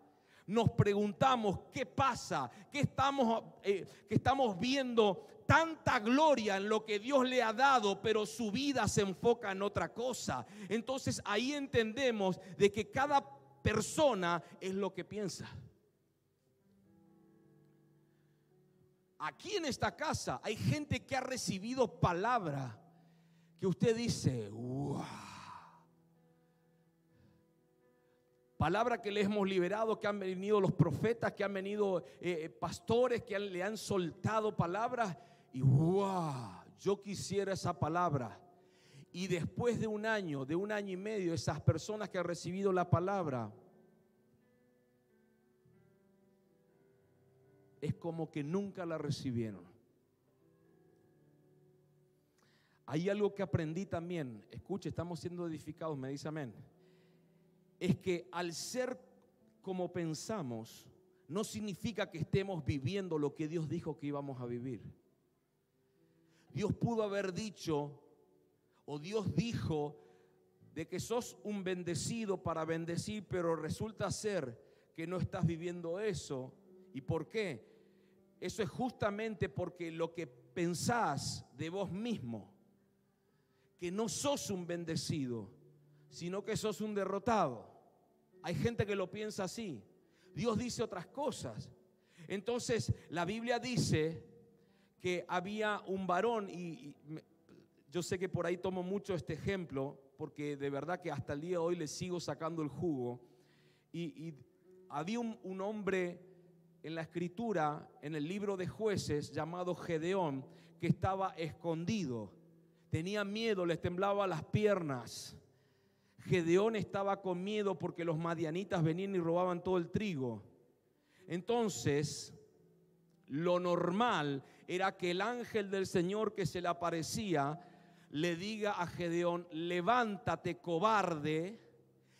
nos preguntamos qué pasa, qué estamos, eh, estamos viendo tanta gloria en lo que Dios le ha dado, pero su vida se enfoca en otra cosa. Entonces ahí entendemos de que cada persona es lo que piensa. Aquí en esta casa hay gente que ha recibido palabra que usted dice, wow Palabra que le hemos liberado, que han venido los profetas, que han venido eh, eh, pastores, que le han soltado palabras. Y wow, yo quisiera esa palabra. Y después de un año, de un año y medio, esas personas que han recibido la palabra, es como que nunca la recibieron. Hay algo que aprendí también. Escuche, estamos siendo edificados, me dice amén es que al ser como pensamos, no significa que estemos viviendo lo que Dios dijo que íbamos a vivir. Dios pudo haber dicho, o Dios dijo, de que sos un bendecido para bendecir, pero resulta ser que no estás viviendo eso. ¿Y por qué? Eso es justamente porque lo que pensás de vos mismo, que no sos un bendecido, sino que sos un derrotado. Hay gente que lo piensa así. Dios dice otras cosas. Entonces, la Biblia dice que había un varón, y, yo sé que por ahí tomo mucho este ejemplo, porque de verdad que hasta el día de hoy le sigo sacando el jugo. Y, había un, hombre en la escritura, en el libro de jueces, llamado Gedeón, que estaba escondido. Tenía miedo, les temblaba las piernas. Gedeón estaba con miedo porque los madianitas venían y robaban todo el trigo. Entonces, lo normal era que el ángel del Señor que se le aparecía le diga a Gedeón, levántate cobarde,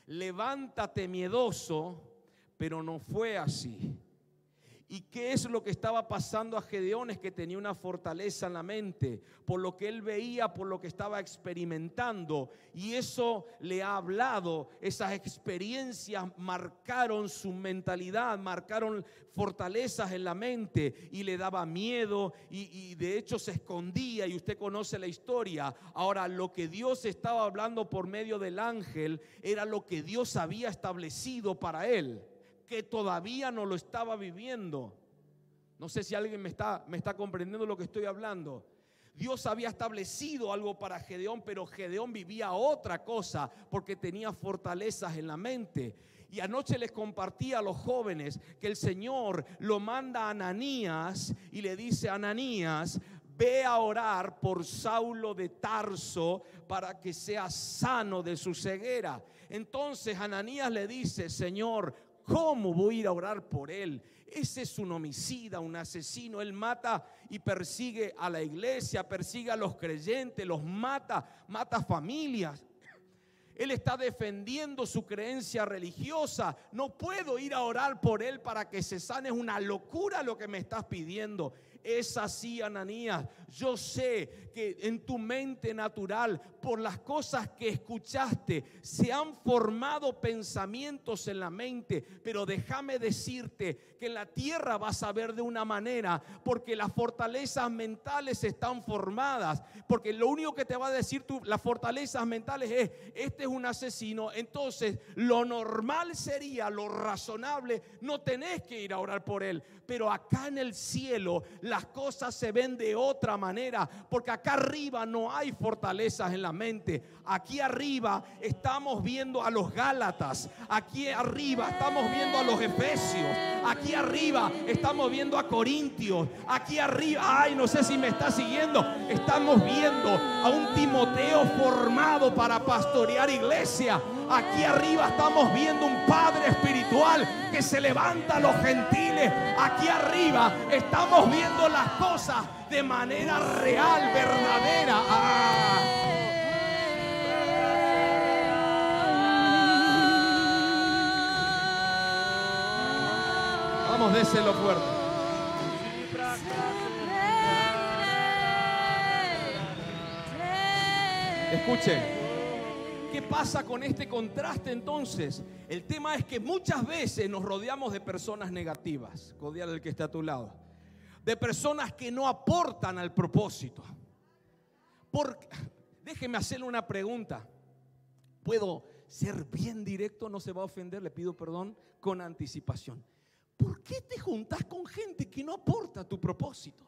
levántate miedoso, pero no fue así. ¿Y qué es lo que estaba pasando a Gedeón? Es que tenía una fortaleza en la mente, por lo que él veía, por lo que estaba experimentando. Y eso le ha hablado, esas experiencias marcaron su mentalidad, marcaron fortalezas en la mente y le daba miedo y, y de hecho se escondía y usted conoce la historia. Ahora, lo que Dios estaba hablando por medio del ángel era lo que Dios había establecido para él que todavía no lo estaba viviendo. No sé si alguien me está, me está comprendiendo lo que estoy hablando. Dios había establecido algo para Gedeón, pero Gedeón vivía otra cosa porque tenía fortalezas en la mente. Y anoche les compartí a los jóvenes que el Señor lo manda a Ananías y le dice Ananías, ve a orar por Saulo de Tarso para que sea sano de su ceguera. Entonces Ananías le dice, Señor, ¿Cómo voy a ir a orar por él? Ese es un homicida, un asesino. Él mata y persigue a la iglesia, persigue a los creyentes, los mata, mata familias. Él está defendiendo su creencia religiosa. No puedo ir a orar por él para que se sane. Es una locura lo que me estás pidiendo. Es así, Ananías. Yo sé que en tu mente natural, por las cosas que escuchaste, se han formado pensamientos en la mente. Pero déjame decirte que la tierra vas a ver de una manera, porque las fortalezas mentales están formadas. Porque lo único que te va a decir tú, las fortalezas mentales es, este es un asesino. Entonces, lo normal sería, lo razonable, no tenés que ir a orar por él. Pero acá en el cielo las cosas se ven de otra manera, porque acá arriba no hay fortalezas en la mente. Aquí arriba estamos viendo a los Gálatas, aquí arriba estamos viendo a los Efesios, aquí arriba estamos viendo a Corintios, aquí arriba, ay, no sé si me está siguiendo, estamos viendo a un Timoteo formado para pastorear iglesia. Aquí arriba estamos viendo un Padre espiritual que se levanta a los gentiles. Aquí arriba estamos viendo las cosas de manera real, verdadera. Ah. Vamos, déselo fuerte. Escuche. ¿Qué pasa con este contraste entonces? El tema es que muchas veces nos rodeamos de personas negativas. Codial el que está a tu lado. De personas que no aportan al propósito. Porque, déjeme hacerle una pregunta. ¿Puedo ser bien directo? No se va a ofender, le pido perdón con anticipación. ¿Por qué te juntas con gente que no aporta tu propósito?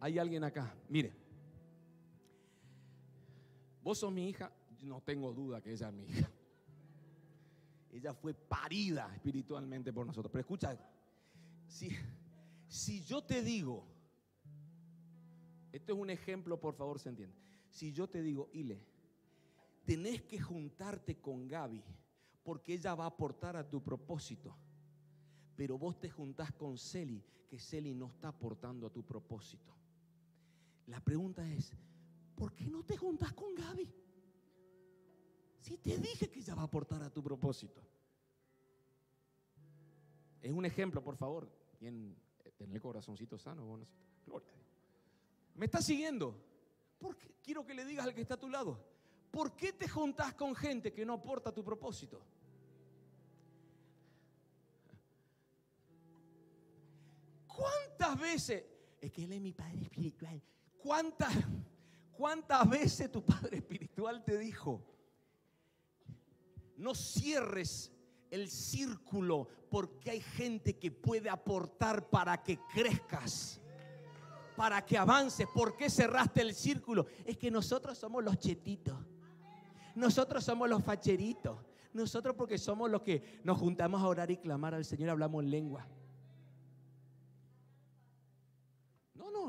Hay alguien acá, mire. Vos sos mi hija, no tengo duda que ella es mi hija. Ella fue parida espiritualmente por nosotros. Pero escucha, si, si yo te digo, esto es un ejemplo, por favor, se entiende. Si yo te digo, Ile, tenés que juntarte con Gaby porque ella va a aportar a tu propósito. Pero vos te juntás con Celi, que Celi no está aportando a tu propósito. La pregunta es, ¿por qué no te juntas con Gaby? Si te dije que ella va a aportar a tu propósito. Es un ejemplo, por favor. ¿Quién tener el corazoncito sano? Gloria a Dios. ¿Me está siguiendo? Porque quiero que le digas al que está a tu lado. ¿Por qué te juntas con gente que no aporta a tu propósito? ¿Cuántas veces? Es que él es mi padre espiritual. ¿Cuántas ¿Cuántas veces tu Padre Espiritual te dijo, no cierres el círculo porque hay gente que puede aportar para que crezcas? Para que avances. ¿Por qué cerraste el círculo? Es que nosotros somos los chetitos. Nosotros somos los facheritos. Nosotros porque somos los que nos juntamos a orar y clamar al Señor, hablamos en lengua.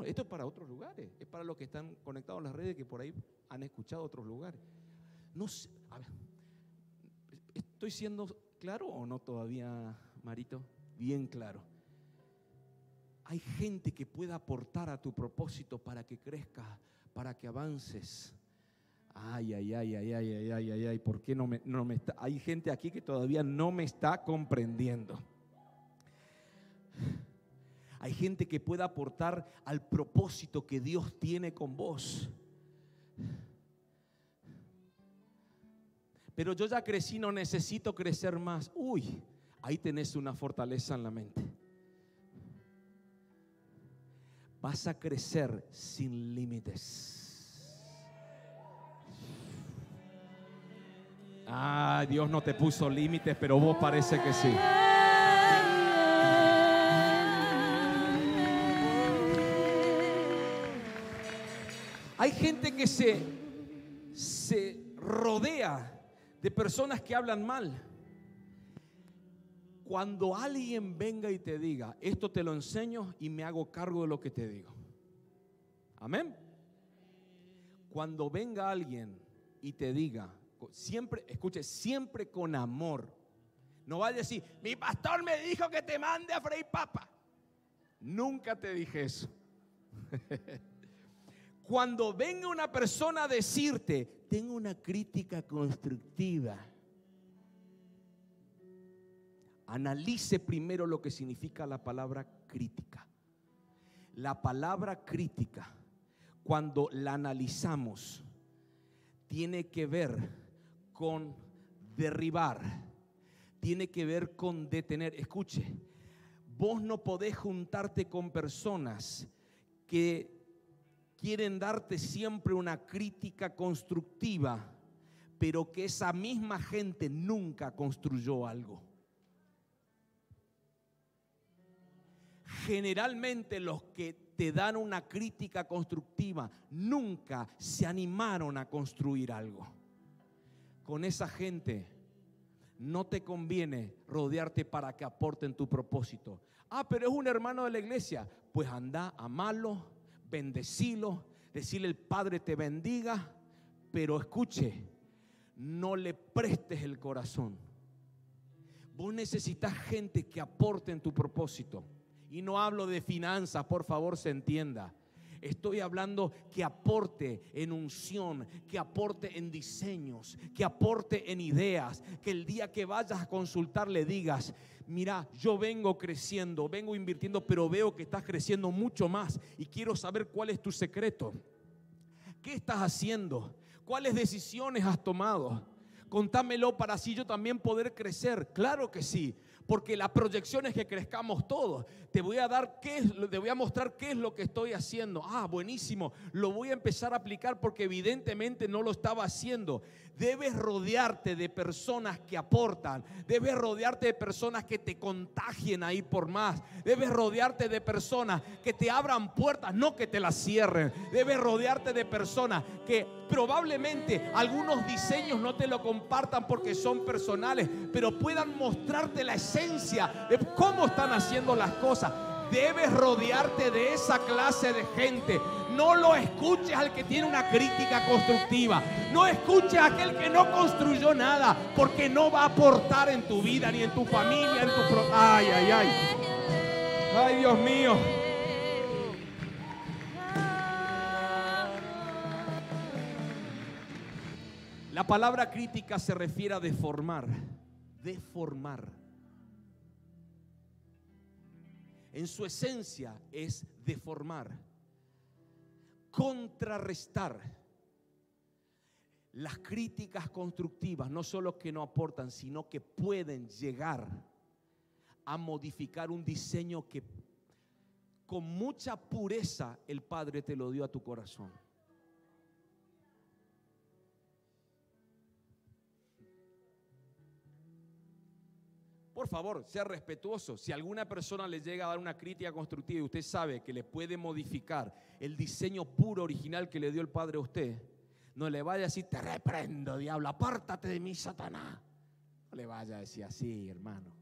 esto es para otros lugares, es para los que están conectados a las redes que por ahí han escuchado otros lugares. No sé, ¿estoy siendo claro o no todavía, Marito? Bien claro. Hay gente que pueda aportar a tu propósito para que crezcas, para que avances. Ay, ay, ay, ay, ay, ay, ay, ay, ¿por qué no me, no me está? Hay gente aquí que todavía no me está comprendiendo. Hay gente que pueda aportar al propósito que Dios tiene con vos. Pero yo ya crecí, no necesito crecer más. Uy, ahí tenés una fortaleza en la mente. Vas a crecer sin límites. Ah, Dios no te puso límites, pero vos parece que sí. Gente que se, se rodea de personas que hablan mal. Cuando alguien venga y te diga, esto te lo enseño y me hago cargo de lo que te digo. Amén. Cuando venga alguien y te diga, siempre, escuche, siempre con amor. No va a decir, mi pastor me dijo que te mande a Frey Papa. Nunca te dije eso. Cuando venga una persona a decirte, tengo una crítica constructiva. analice primero lo que significa la palabra crítica. La palabra crítica, cuando la analizamos, tiene que ver con derribar, tiene que ver con detener. Escuche, vos no podés juntarte con personas que quieren darte siempre una crítica constructiva, pero que esa misma gente nunca construyó algo. Generalmente los que te dan una crítica constructiva nunca se animaron a construir algo. Con esa gente no te conviene rodearte para que aporten tu propósito. Ah, pero es un hermano de la iglesia. Pues anda, amalo, bendecilo, decirle el Padre te bendiga, pero escuche, no le prestes el corazón. Vos necesitas gente que aporte en tu propósito. Y no hablo de finanzas, por favor, se entienda. Estoy hablando que aporte en unción, que aporte en diseños, que aporte en ideas, que el día que vayas a consultar le digas, mira, yo vengo creciendo, vengo invirtiendo, pero veo que estás creciendo mucho más y quiero saber cuál es tu secreto. ¿Qué estás haciendo? ¿Cuáles decisiones has tomado? Contámelo para así yo también poder crecer. Claro que sí porque la proyección es que crezcamos todos. Te voy a dar qué te voy a mostrar qué es lo que estoy haciendo. Ah, buenísimo. Lo voy a empezar a aplicar porque evidentemente no lo estaba haciendo. Debes rodearte de personas que aportan. Debes rodearte de personas que te contagien ahí por más. Debes rodearte de personas que te abran puertas, no que te las cierren. Debes rodearte de personas que probablemente algunos diseños no te lo compartan porque son personales, pero puedan mostrarte la esencia de cómo están haciendo las cosas. Debes rodearte de esa clase de gente. No lo escuches al que tiene una crítica constructiva. No escuches a aquel que no construyó nada porque no va a aportar en tu vida ni en tu familia, en tu... Ay, ay, ay. Ay, Dios mío. La palabra crítica se refiere a deformar, deformar. En su esencia es deformar, contrarrestar. Las críticas constructivas no solo que no aportan, sino que pueden llegar a modificar un diseño que con mucha pureza el Padre te lo dio a tu corazón. Por favor, sea respetuoso. Si alguna persona le llega a dar una crítica constructiva y usted sabe que le puede modificar el diseño puro original que le dio el Padre a usted, no le vaya a decir, te reprendo, diablo, apártate de mí, Satanás. No le vaya a decir así, hermano.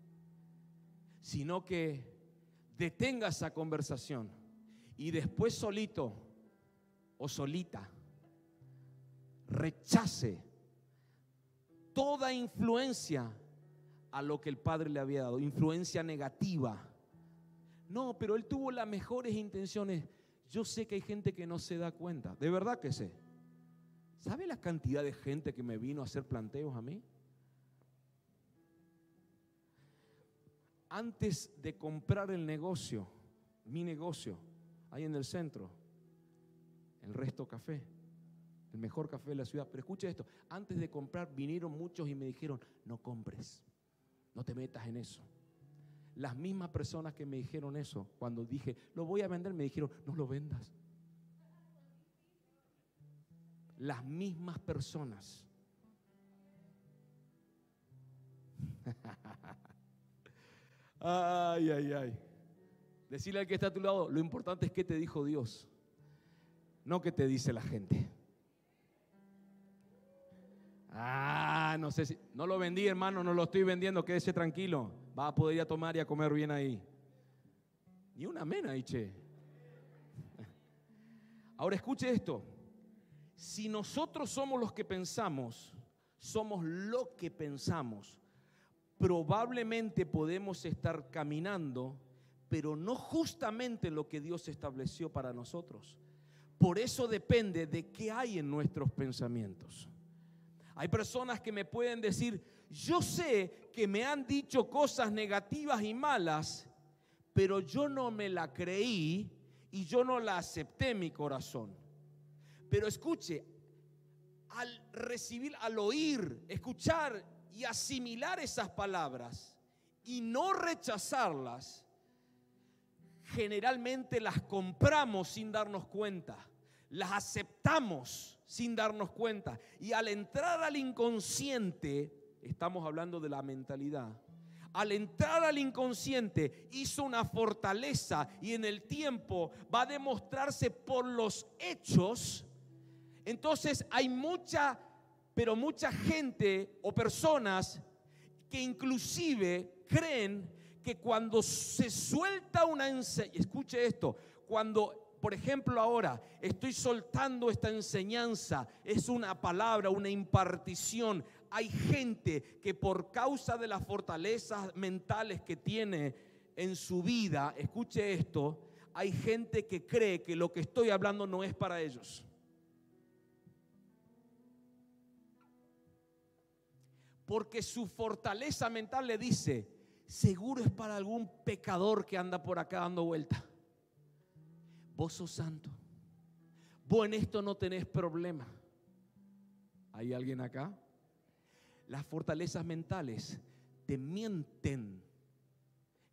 Sino que detenga esa conversación y después solito o solita rechace toda influencia a lo que el padre le había dado, influencia negativa. No, pero él tuvo las mejores intenciones. Yo sé que hay gente que no se da cuenta, de verdad que sé. ¿Sabe la cantidad de gente que me vino a hacer planteos a mí? Antes de comprar el negocio, mi negocio, ahí en el centro, el resto café, el mejor café de la ciudad. Pero escuche esto, antes de comprar vinieron muchos y me dijeron, no compres. No te metas en eso. Las mismas personas que me dijeron eso, cuando dije, lo voy a vender, me dijeron, no lo vendas. Las mismas personas. ay, ay, ay. Decirle al que está a tu lado, lo importante es que te dijo Dios, no que te dice la gente. Ah, no sé si. No lo vendí, hermano, no lo estoy vendiendo, quédese tranquilo. Va a poder ir a tomar y a comer bien ahí. Y una mena ahí, che. Ahora escuche esto. Si nosotros somos los que pensamos, somos lo que pensamos, probablemente podemos estar caminando, pero no justamente lo que Dios estableció para nosotros. Por eso depende de qué hay en nuestros pensamientos. Hay personas que me pueden decir, yo sé que me han dicho cosas negativas y malas, pero yo no me la creí y yo no la acepté en mi corazón. Pero escuche, al recibir, al oír, escuchar y asimilar esas palabras y no rechazarlas, generalmente las compramos sin darnos cuenta, las aceptamos sin darnos cuenta. Y al entrar al inconsciente, estamos hablando de la mentalidad, al entrar al inconsciente hizo una fortaleza y en el tiempo va a demostrarse por los hechos. Entonces hay mucha, pero mucha gente o personas que inclusive creen que cuando se suelta una enseñanza, escuche esto, cuando, por ejemplo, ahora estoy soltando esta enseñanza, es una palabra, una impartición. Hay gente que por causa de las fortalezas mentales que tiene en su vida, escuche esto, hay gente que cree que lo que estoy hablando no es para ellos. Porque su fortaleza mental le dice, seguro es para algún pecador que anda por acá dando vuelta. Vos sos santo. Vos en esto no tenés problema. ¿Hay alguien acá? Las fortalezas mentales te mienten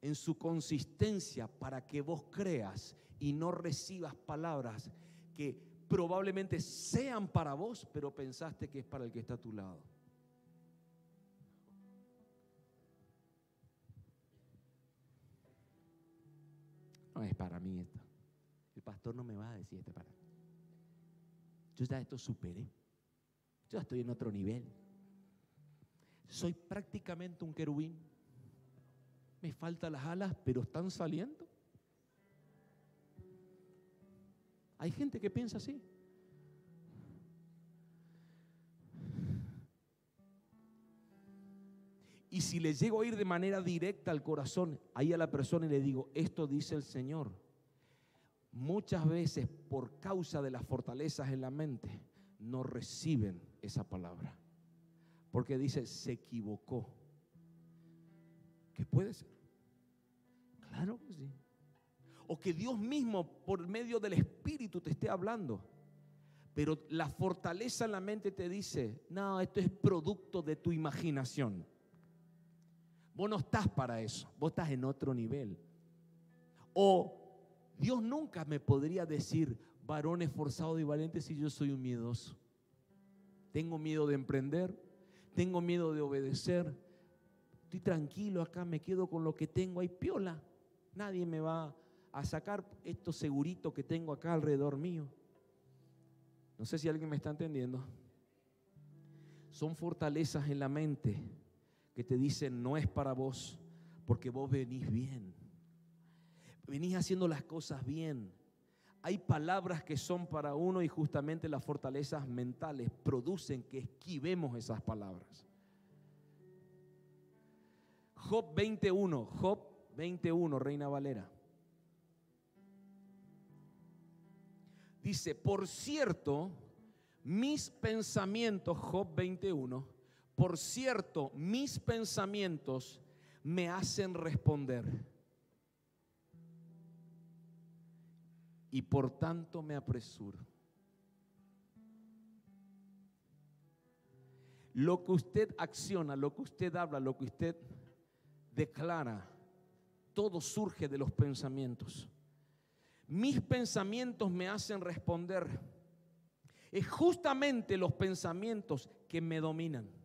en su consistencia para que vos creas y no recibas palabras que probablemente sean para vos, pero pensaste que es para el que está a tu lado. No es para mí esto. No me va a decir esto para. Yo ya esto superé. Yo ya estoy en otro nivel. Soy prácticamente un querubín. Me faltan las alas, pero están saliendo. Hay gente que piensa así. Y si le llego a ir de manera directa al corazón, ahí a la persona y le digo, esto dice el Señor. Muchas veces por causa de las fortalezas en la mente, no reciben esa palabra. Porque dice, se equivocó. ¿Qué puede ser? Claro que sí. O que Dios mismo por medio del Espíritu te esté hablando. Pero la fortaleza en la mente te dice, no, esto es producto de tu imaginación. Vos no estás para eso, vos estás en otro nivel. O Dios nunca me podría decir, varón esforzado y valiente, si yo soy un miedoso. Tengo miedo de emprender, tengo miedo de obedecer. Estoy tranquilo acá, me quedo con lo que tengo ahí, piola. Nadie me va a sacar esto segurito que tengo acá alrededor mío. No sé si alguien me está entendiendo. Son fortalezas en la mente que te dicen no es para vos, porque vos venís bien. Venís haciendo las cosas bien. Hay palabras que son para uno y justamente las fortalezas mentales producen que esquivemos esas palabras. Job 21, Job 21, Reina Valera. Dice, por cierto, mis pensamientos, Job 21, por cierto, mis pensamientos me hacen responder. Y por tanto me apresuro. Lo que usted acciona, lo que usted habla, lo que usted declara, todo surge de los pensamientos. Mis pensamientos me hacen responder. Es justamente los pensamientos que me dominan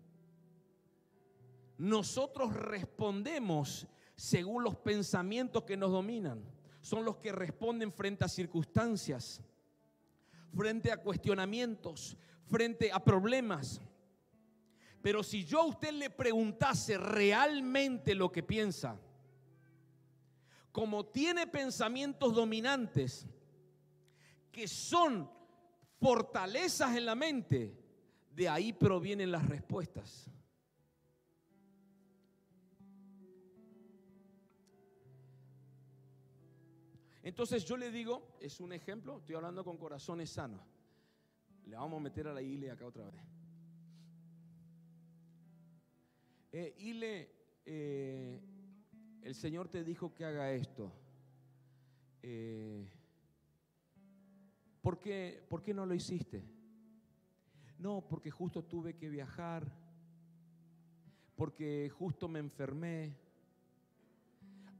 nosotros respondemos según los pensamientos que nos dominan. Son los que responden frente a circunstancias, frente a cuestionamientos, frente a problemas. Pero si yo a usted le preguntase realmente lo que piensa, como tiene pensamientos dominantes, que son fortalezas en la mente, de ahí provienen las respuestas. Entonces yo le digo, es un ejemplo, estoy hablando con corazones sanos. Le vamos a meter a la iglesia acá otra vez. eh, Ile, eh, el Señor te dijo que haga esto. Eh, ¿por, qué, ¿Por qué no lo hiciste? No, porque justo tuve que viajar, porque justo me enfermé,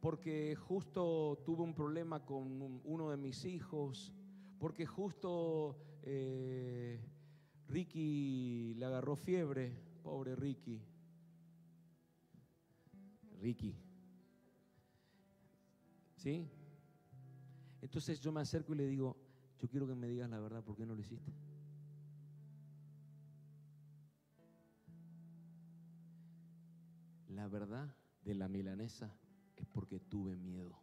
porque justo tuve un problema con uno de mis hijos, porque justo eh, Ricky le agarró fiebre, pobre Ricky. Ricky. ¿Sí? Entonces yo me acerco y le digo, yo quiero que me digas la verdad, ¿por qué no lo hiciste? La verdad de la milanesa es porque tuve miedo.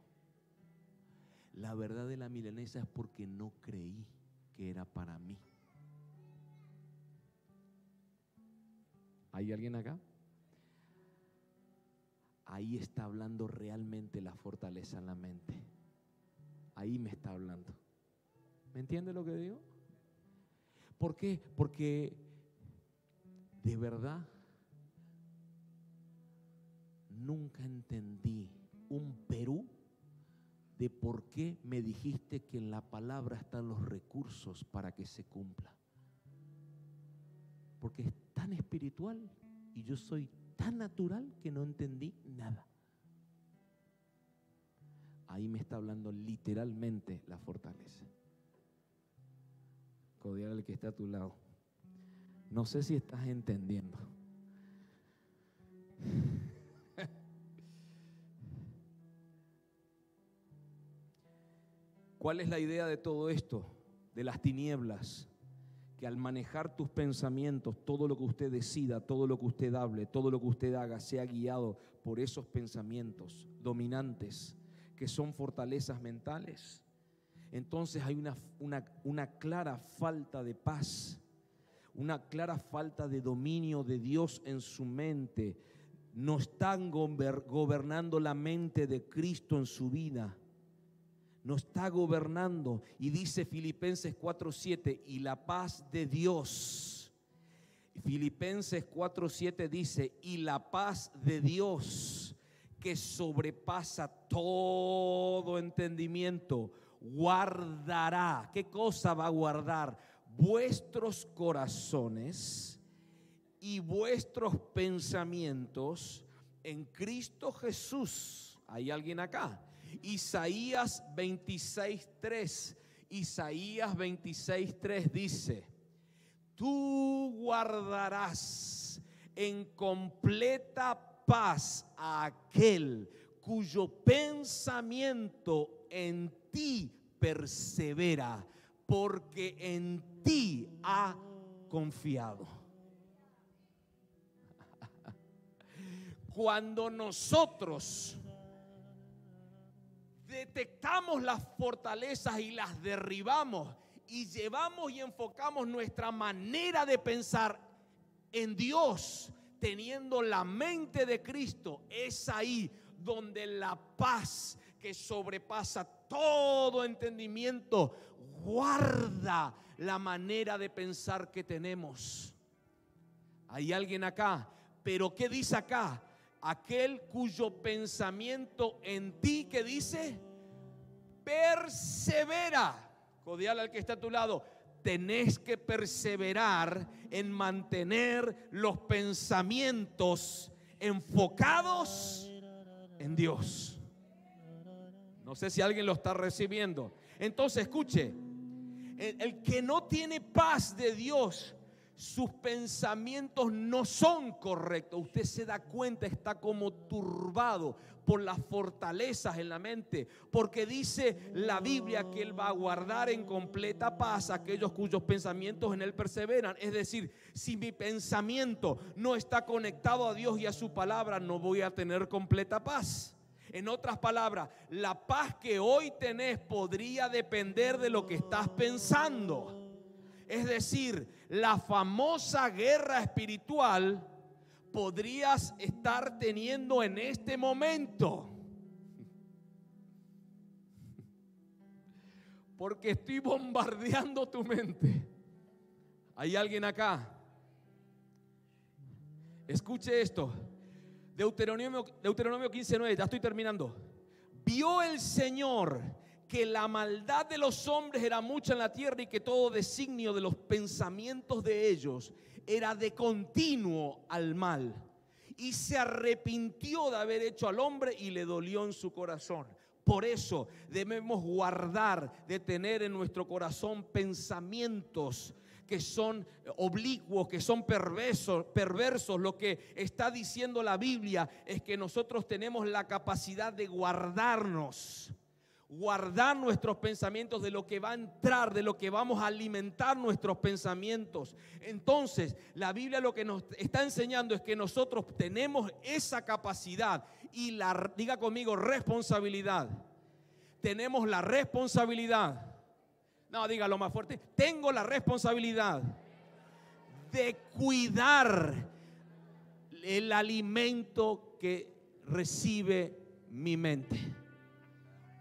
La verdad de la milanesa es porque no creí que era para mí. ¿Hay alguien acá? Ahí está hablando realmente la fortaleza en la mente. Ahí me está hablando. ¿Me entiende lo que digo? ¿Por qué? Porque de verdad nunca entendí un Perú de por qué me dijiste que en la palabra están los recursos para que se cumpla. Porque es tan espiritual y yo soy tan natural que no entendí nada. Ahí me está hablando literalmente la fortaleza. Codiar al que está a tu lado. No sé si estás entendiendo. ¿Cuál es la idea de todo esto? De las tinieblas. Que al manejar tus pensamientos, todo lo que usted decida, todo lo que usted hable, todo lo que usted haga, sea guiado por esos pensamientos dominantes, que son fortalezas mentales. Entonces hay una, una, una clara falta de paz, una clara falta de dominio de Dios en su mente. No están gobernando la mente de Cristo en su vida no está gobernando. Y dice Filipenses 4:7, y la paz de Dios. Filipenses 4:7 dice, y la paz de Dios que sobrepasa todo entendimiento, guardará. ¿Qué cosa va a guardar? Vuestros corazones y vuestros pensamientos en Cristo Jesús. ¿Hay alguien acá? Isaías 26.3. Isaías 26.3 dice, tú guardarás en completa paz a aquel cuyo pensamiento en ti persevera, porque en ti ha confiado. Cuando nosotros detectamos las fortalezas y las derribamos y llevamos y enfocamos nuestra manera de pensar en Dios, teniendo la mente de Cristo, es ahí donde la paz que sobrepasa todo entendimiento guarda la manera de pensar que tenemos. Hay alguien acá, pero ¿qué dice acá? Aquel cuyo pensamiento en ti que dice, persevera. Codial al que está a tu lado, tenés que perseverar en mantener los pensamientos enfocados en Dios. No sé si alguien lo está recibiendo. Entonces, escuche, el, el que no tiene paz de Dios sus pensamientos no son correctos. Usted se da cuenta, está como turbado por las fortalezas en la mente, porque dice la Biblia que Él va a guardar en completa paz a aquellos cuyos pensamientos en Él perseveran. Es decir, si mi pensamiento no está conectado a Dios y a su palabra, no voy a tener completa paz. En otras palabras, la paz que hoy tenés podría depender de lo que estás pensando. Es decir, la famosa guerra espiritual podrías estar teniendo en este momento. Porque estoy bombardeando tu mente. ¿Hay alguien acá? Escuche esto. Deuteronomio, Deuteronomio 15:9, ya estoy terminando. Vio el Señor que la maldad de los hombres era mucha en la tierra y que todo designio de los pensamientos de ellos era de continuo al mal. Y se arrepintió de haber hecho al hombre y le dolió en su corazón. Por eso debemos guardar de tener en nuestro corazón pensamientos que son oblicuos, que son perversos, perversos. Lo que está diciendo la Biblia es que nosotros tenemos la capacidad de guardarnos guardar nuestros pensamientos de lo que va a entrar, de lo que vamos a alimentar nuestros pensamientos. Entonces, la Biblia lo que nos está enseñando es que nosotros tenemos esa capacidad y la, diga conmigo, responsabilidad. Tenemos la responsabilidad. No, dígalo más fuerte. Tengo la responsabilidad de cuidar el alimento que recibe mi mente.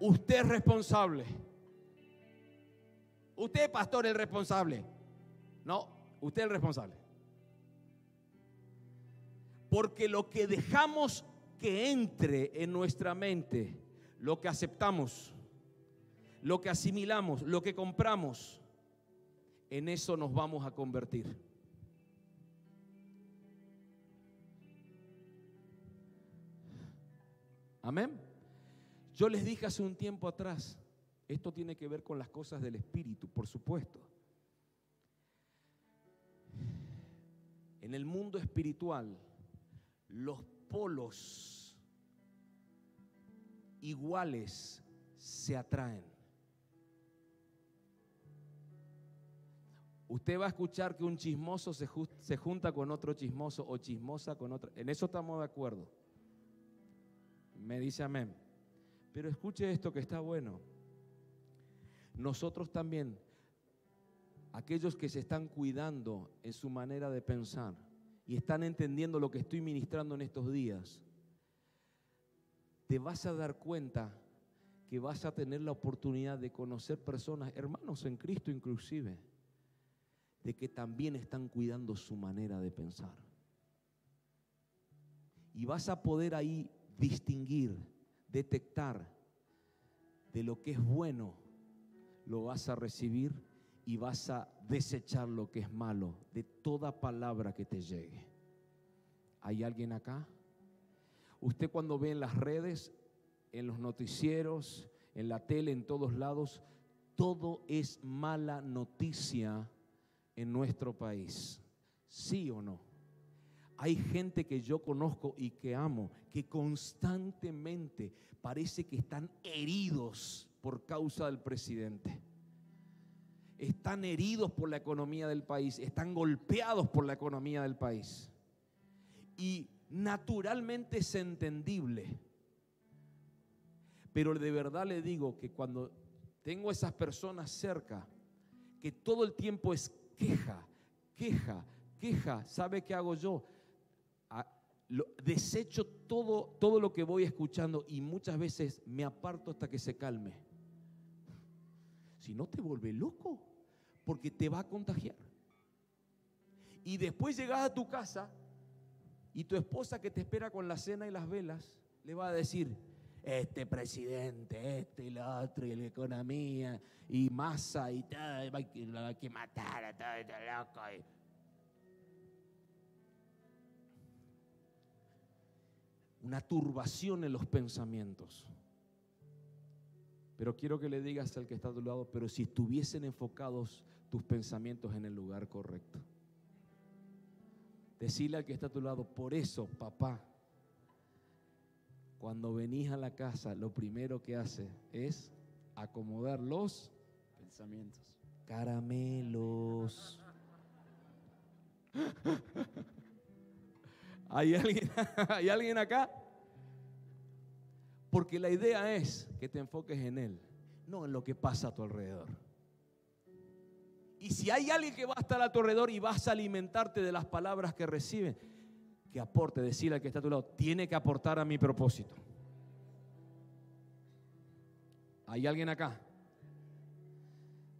Usted es responsable. Usted, pastor, es responsable. No, usted es el responsable. Porque lo que dejamos que entre en nuestra mente, lo que aceptamos, lo que asimilamos, lo que compramos, en eso nos vamos a convertir. Amén. Yo les dije hace un tiempo atrás, esto tiene que ver con las cosas del Espíritu, por supuesto. En el mundo espiritual, los polos iguales se atraen. Usted va a escuchar que un chismoso se, junta con otro chismoso o chismosa con otra. En eso estamos de acuerdo. Me dice amén. Pero escuche esto que está bueno. Nosotros también, aquellos que se están cuidando en su manera de pensar y están entendiendo lo que estoy ministrando en estos días, te vas a dar cuenta que vas a tener la oportunidad de conocer personas, hermanos en Cristo inclusive, de que también están cuidando su manera de pensar. Y vas a poder ahí distinguir detectar de lo que es bueno, lo vas a recibir y vas a desechar lo que es malo de toda palabra que te llegue. ¿Hay alguien acá? Usted cuando ve en las redes, en los noticieros, en la tele, en todos lados, todo es mala noticia en nuestro país. ¿Sí o no? Hay gente que yo conozco y que amo, que constantemente parece que están heridos por causa del presidente. Están heridos por la economía del país, están golpeados por la economía del país. Y naturalmente es entendible. Pero de verdad le digo que cuando tengo esas personas cerca, que todo el tiempo es queja, queja, queja, ¿sabe qué hago yo? Desecho todo, todo lo que voy escuchando y muchas veces me aparto hasta que se calme. Si no te vuelve loco, porque te va a contagiar. Y después llegas a tu casa y tu esposa que te espera con la cena y las velas le va a decir, este presidente, este y lo otro, y la economía, y masa y todo, hay que matar a todo este loco. Una turbación en los pensamientos. Pero quiero que le digas al que está a tu lado, pero si estuviesen enfocados tus pensamientos en el lugar correcto. Decirle al que está a tu lado, por eso, papá, cuando venís a la casa, lo primero que hace es acomodar los pensamientos. Caramelos. ¿Hay alguien, ¿Hay alguien acá? Porque la idea es que te enfoques en Él, no en lo que pasa a tu alrededor. Y si hay alguien que va a estar a tu alrededor y vas a alimentarte de las palabras que recibe, que aporte, decirle al que está a tu lado, tiene que aportar a mi propósito. ¿Hay alguien acá?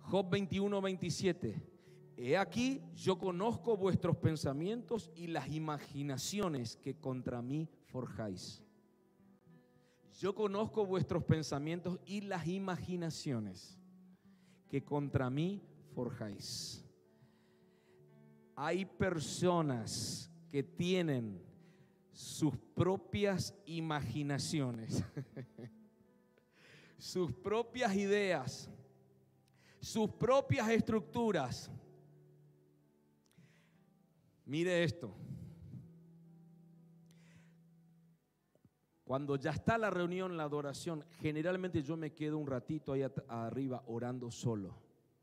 Job 21, 27. He aquí, yo conozco vuestros pensamientos y las imaginaciones que contra mí forjáis. Yo conozco vuestros pensamientos y las imaginaciones que contra mí forjáis. Hay personas que tienen sus propias imaginaciones, sus propias ideas, sus propias estructuras. Mire esto. Cuando ya está la reunión, la adoración, generalmente yo me quedo un ratito ahí arriba orando solo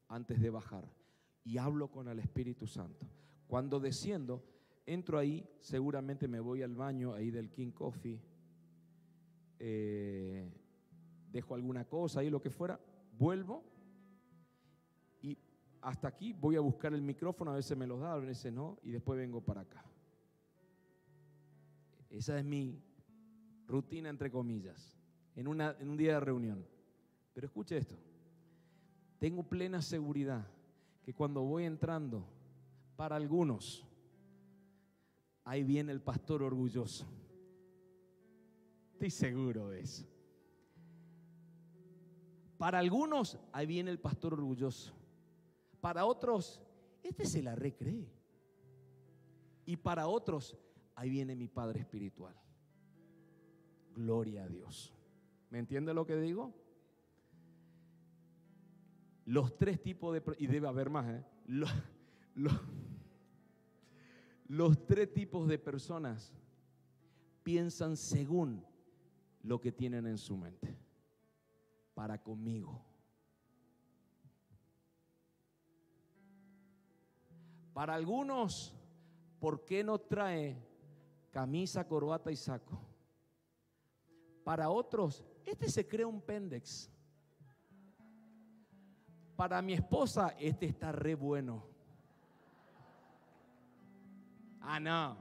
antes de bajar y hablo con el Espíritu Santo. Cuando desciendo, entro ahí, seguramente me voy al baño ahí del King Coffee, eh, dejo alguna cosa ahí, lo que fuera, vuelvo hasta aquí voy a buscar el micrófono, a veces me lo da, a veces no, y después vengo para acá. Esa es mi rutina entre comillas, en un día de reunión. Pero escuche esto, tengo plena seguridad que cuando voy entrando, para algunos, ahí viene el pastor orgulloso. Estoy seguro de eso. Para algunos, ahí viene el pastor orgulloso. Para otros, este se la recree. Y para otros, ahí viene mi Padre Espiritual. Gloria a Dios. ¿Me entiende lo que digo? Los tres tipos de... Y debe haber más, ¿eh? Los, los tres tipos de personas piensan según lo que tienen en su mente. Para conmigo. Para algunos, ¿por qué no trae camisa, corbata y saco? Para otros, este se cree un pendex. Para mi esposa, este está re bueno. Ah, no.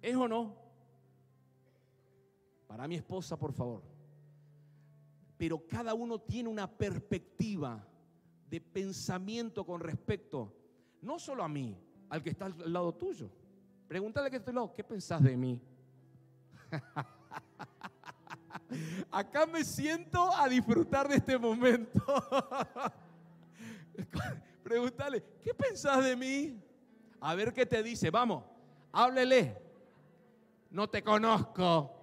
¿Es o no? Para mi esposa, por favor. Pero cada uno tiene una perspectiva de pensamiento con respecto, no solo a mí, al que está al lado tuyo. Pregúntale que estoy al lado, ¿qué pensás de mí? Acá me siento a disfrutar de este momento. Pregúntale, ¿qué pensás de mí? A ver qué te dice. Vamos, háblele. No te conozco.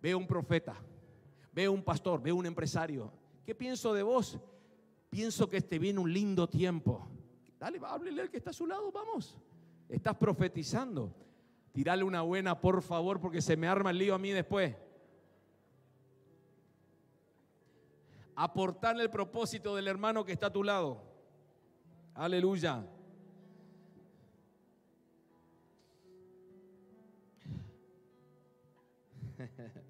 Veo un profeta, veo un pastor, veo un empresario. ¿Qué pienso de vos? Pienso que este viene un lindo tiempo. Dale, háblele al que está a su lado, vamos. Estás profetizando. Tirale una buena, por favor, porque se me arma el lío a mí después. Aportarle el propósito del hermano que está a tu lado. Aleluya.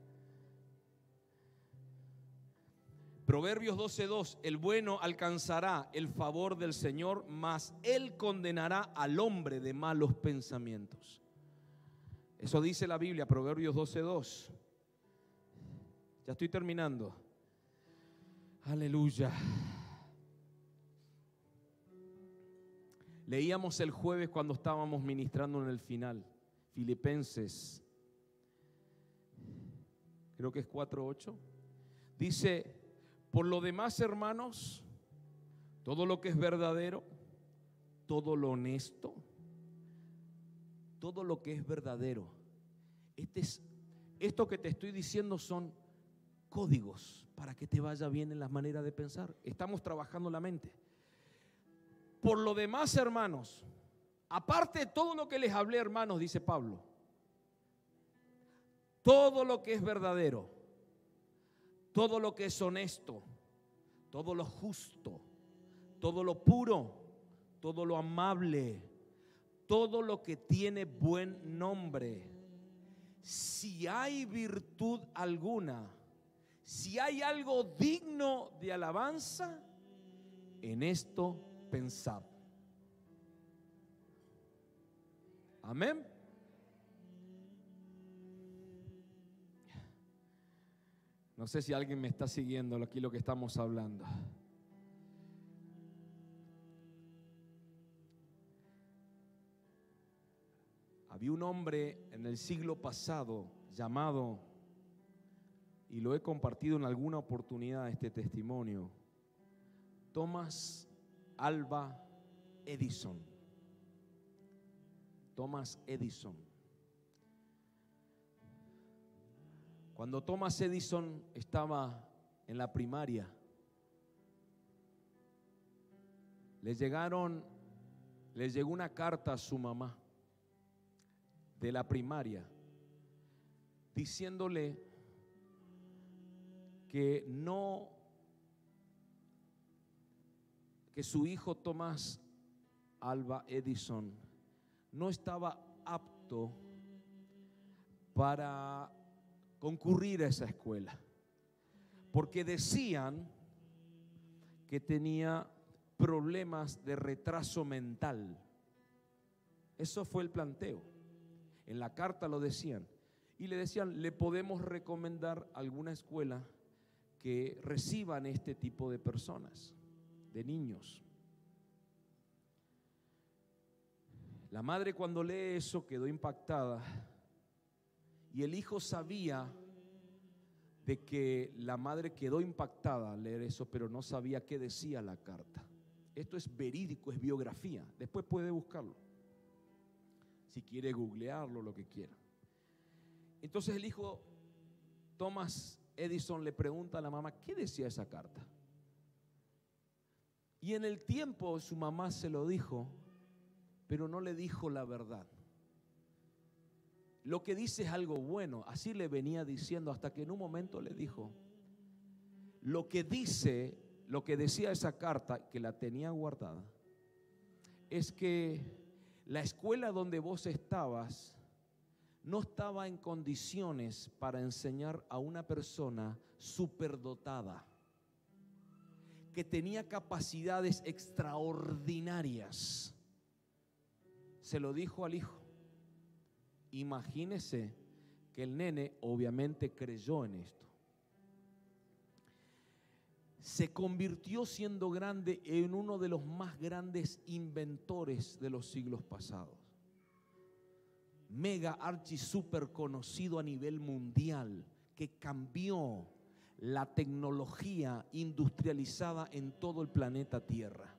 Proverbios 12:2, el bueno alcanzará el favor del Señor, mas él condenará al hombre de malos pensamientos. Eso dice la Biblia, Proverbios 12.2. Ya estoy terminando. Aleluya. Leíamos el jueves cuando estábamos ministrando en el final, Filipenses, creo que es 4.8. Dice, por lo demás hermanos, todo lo que es verdadero, todo lo honesto, todo lo que es verdadero. Este es, esto que te estoy diciendo son códigos para que te vaya bien en las maneras de pensar. Estamos trabajando la mente. Por lo demás, hermanos, aparte de todo lo que les hablé, hermanos, dice Pablo, todo lo que es verdadero, todo lo que es honesto, todo lo justo, todo lo puro, todo lo amable, todo lo que tiene buen nombre. Si hay virtud alguna, si hay algo digno de alabanza, en esto pensad. Amén. No sé si alguien me está siguiendo aquí lo que estamos hablando. Había un hombre en el siglo pasado llamado, y lo he compartido en alguna oportunidad este testimonio, Thomas Alba Edison. Thomas Edison Cuando Thomas Edison estaba en la primaria, le llegaron, le llegó una carta a su mamá de la primaria diciéndole que no, que su hijo Tomás Alba Edison no estaba apto para concurrir a esa escuela, porque decían que tenía problemas de retraso mental. Eso fue el planteo. En la carta lo decían. Y le decían, le podemos recomendar alguna escuela que reciban este tipo de personas, de niños. La madre cuando lee eso quedó impactada y el hijo sabía de que la madre quedó impactada al leer eso, pero no sabía qué decía la carta. Esto es verídico, es biografía. Después puede buscarlo si quiere googlearlo, lo que quiera. Entonces el hijo Thomas Edison le pregunta a la mamá, ¿qué decía esa carta? Y en el tiempo su mamá se lo dijo, pero no le dijo la verdad. Lo que dice es algo bueno, así le venía diciendo hasta que en un momento le dijo, lo que dice, lo que decía esa carta, que la tenía guardada, es que la escuela donde vos estabas no estaba en condiciones para enseñar a una persona superdotada, que tenía capacidades extraordinarias. Se lo dijo al hijo. Imagínese que el nene obviamente creyó en esto se convirtió siendo grande en uno de los más grandes inventores de los siglos pasados. Mega archi super conocido a nivel mundial que cambió la tecnología industrializada en todo el planeta Tierra.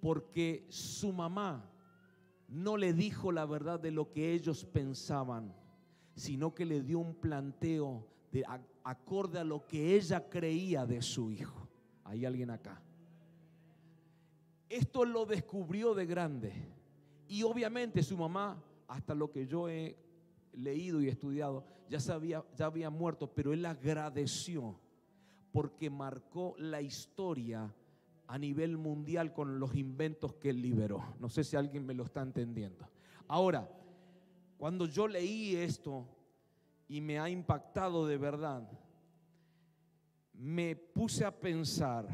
Porque su mamá no le dijo la verdad de lo que ellos pensaban, sino que le dio un planteo de acorde a lo que ella creía de su hijo. Hay alguien acá. Esto lo descubrió de grande. Y obviamente su mamá, hasta lo que yo he leído y estudiado, ya, sabía, ya había muerto, pero él agradeció porque marcó la historia a nivel mundial con los inventos que él liberó. No sé si alguien me lo está entendiendo. Ahora, cuando yo leí esto, y me ha impactado de verdad, me puse a pensar,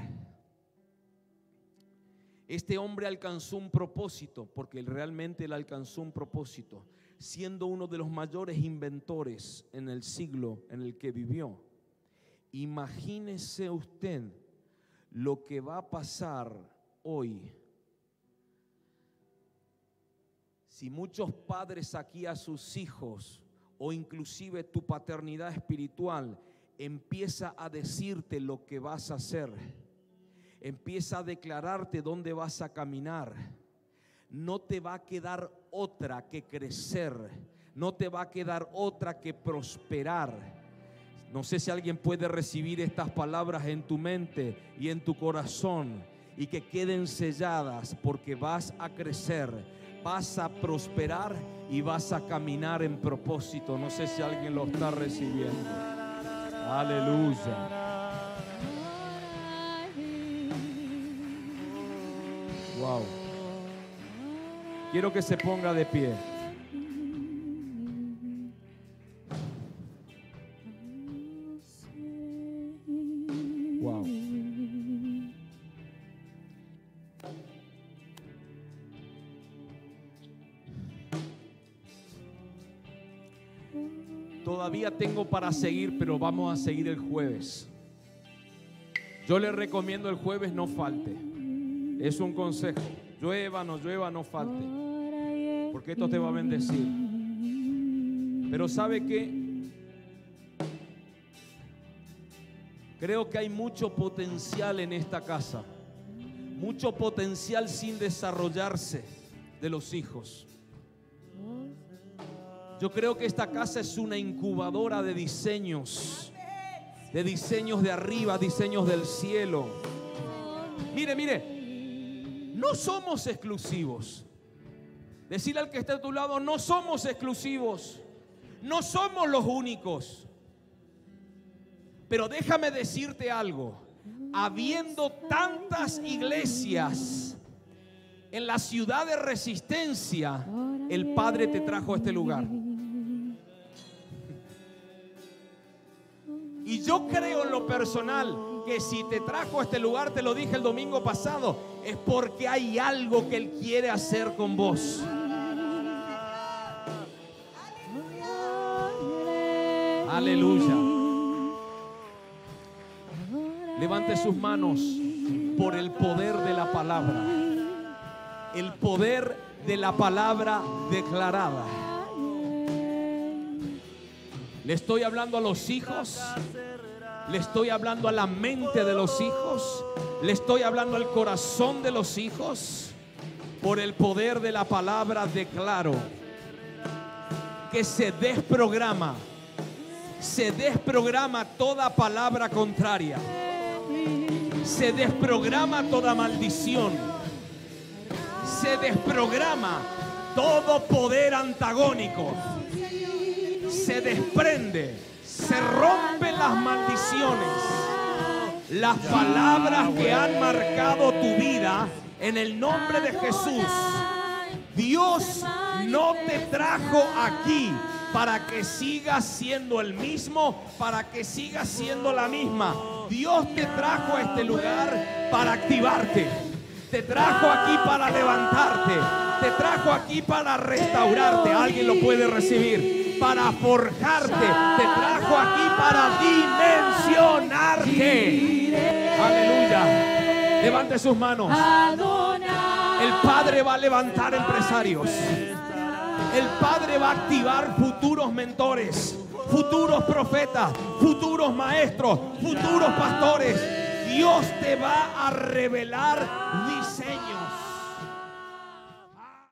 este hombre alcanzó un propósito, porque realmente él alcanzó un propósito, siendo uno de los mayores inventores en el siglo en el que vivió. Imagínese usted lo que va a pasar hoy. Si muchos padres aquí a sus hijos o inclusive tu paternidad espiritual empieza a decirte lo que vas a hacer. Empieza a declararte dónde vas a caminar. No te va a quedar otra que crecer. No te va a quedar otra que prosperar. No sé si alguien puede recibir estas palabras en tu mente y en tu corazón y que queden selladas porque vas a crecer, vas a prosperar y vas a caminar en propósito. No sé si alguien lo está recibiendo. Aleluya. Wow. Quiero que se ponga de pie. Tengo para seguir, pero vamos a seguir el jueves. Yo le recomiendo el jueves no falte. Es un consejo. Llueva, no llueva, no falte. porque esto te va a bendecir. Pero ¿sabe qué? Creo que hay mucho potencial en esta casa, mucho potencial sin desarrollarse de los hijos. Yo creo que esta casa es una incubadora de diseños, de diseños de arriba, diseños del cielo. Mire, mire, no somos exclusivos. Decirle al que está a tu lado, no somos exclusivos, no somos los únicos. Pero déjame decirte algo, habiendo tantas iglesias en la ciudad de resistencia, el Padre te trajo a este lugar. Y yo creo en lo personal que si te trajo a este lugar, te lo dije el domingo pasado, es porque hay algo que Él quiere hacer con vos. Aleluya. Levante sus manos por el poder de la palabra. El poder de la palabra declarada. Le estoy hablando a los hijos. Le estoy hablando a la mente de los hijos. Le estoy hablando al corazón de los hijos. Por el poder de la palabra declaro que se desprograma. Se desprograma toda palabra contraria. Se desprograma toda maldición. Se desprograma todo poder antagónico se desprende, se rompen las maldiciones, las palabras que han marcado tu vida en el nombre de Jesús. Dios no te trajo aquí para que sigas siendo el mismo, para que sigas siendo la misma. Dios te trajo a este lugar para activarte. Te trajo aquí para levantarte. Te trajo aquí para restaurarte. Alguien lo puede recibir para forjarte, te trajo aquí para dimensionarte. Aleluya. Levante sus manos. El Padre va a levantar empresarios. El Padre va a activar futuros mentores, futuros profetas, futuros maestros, futuros pastores. Dios te va a revelar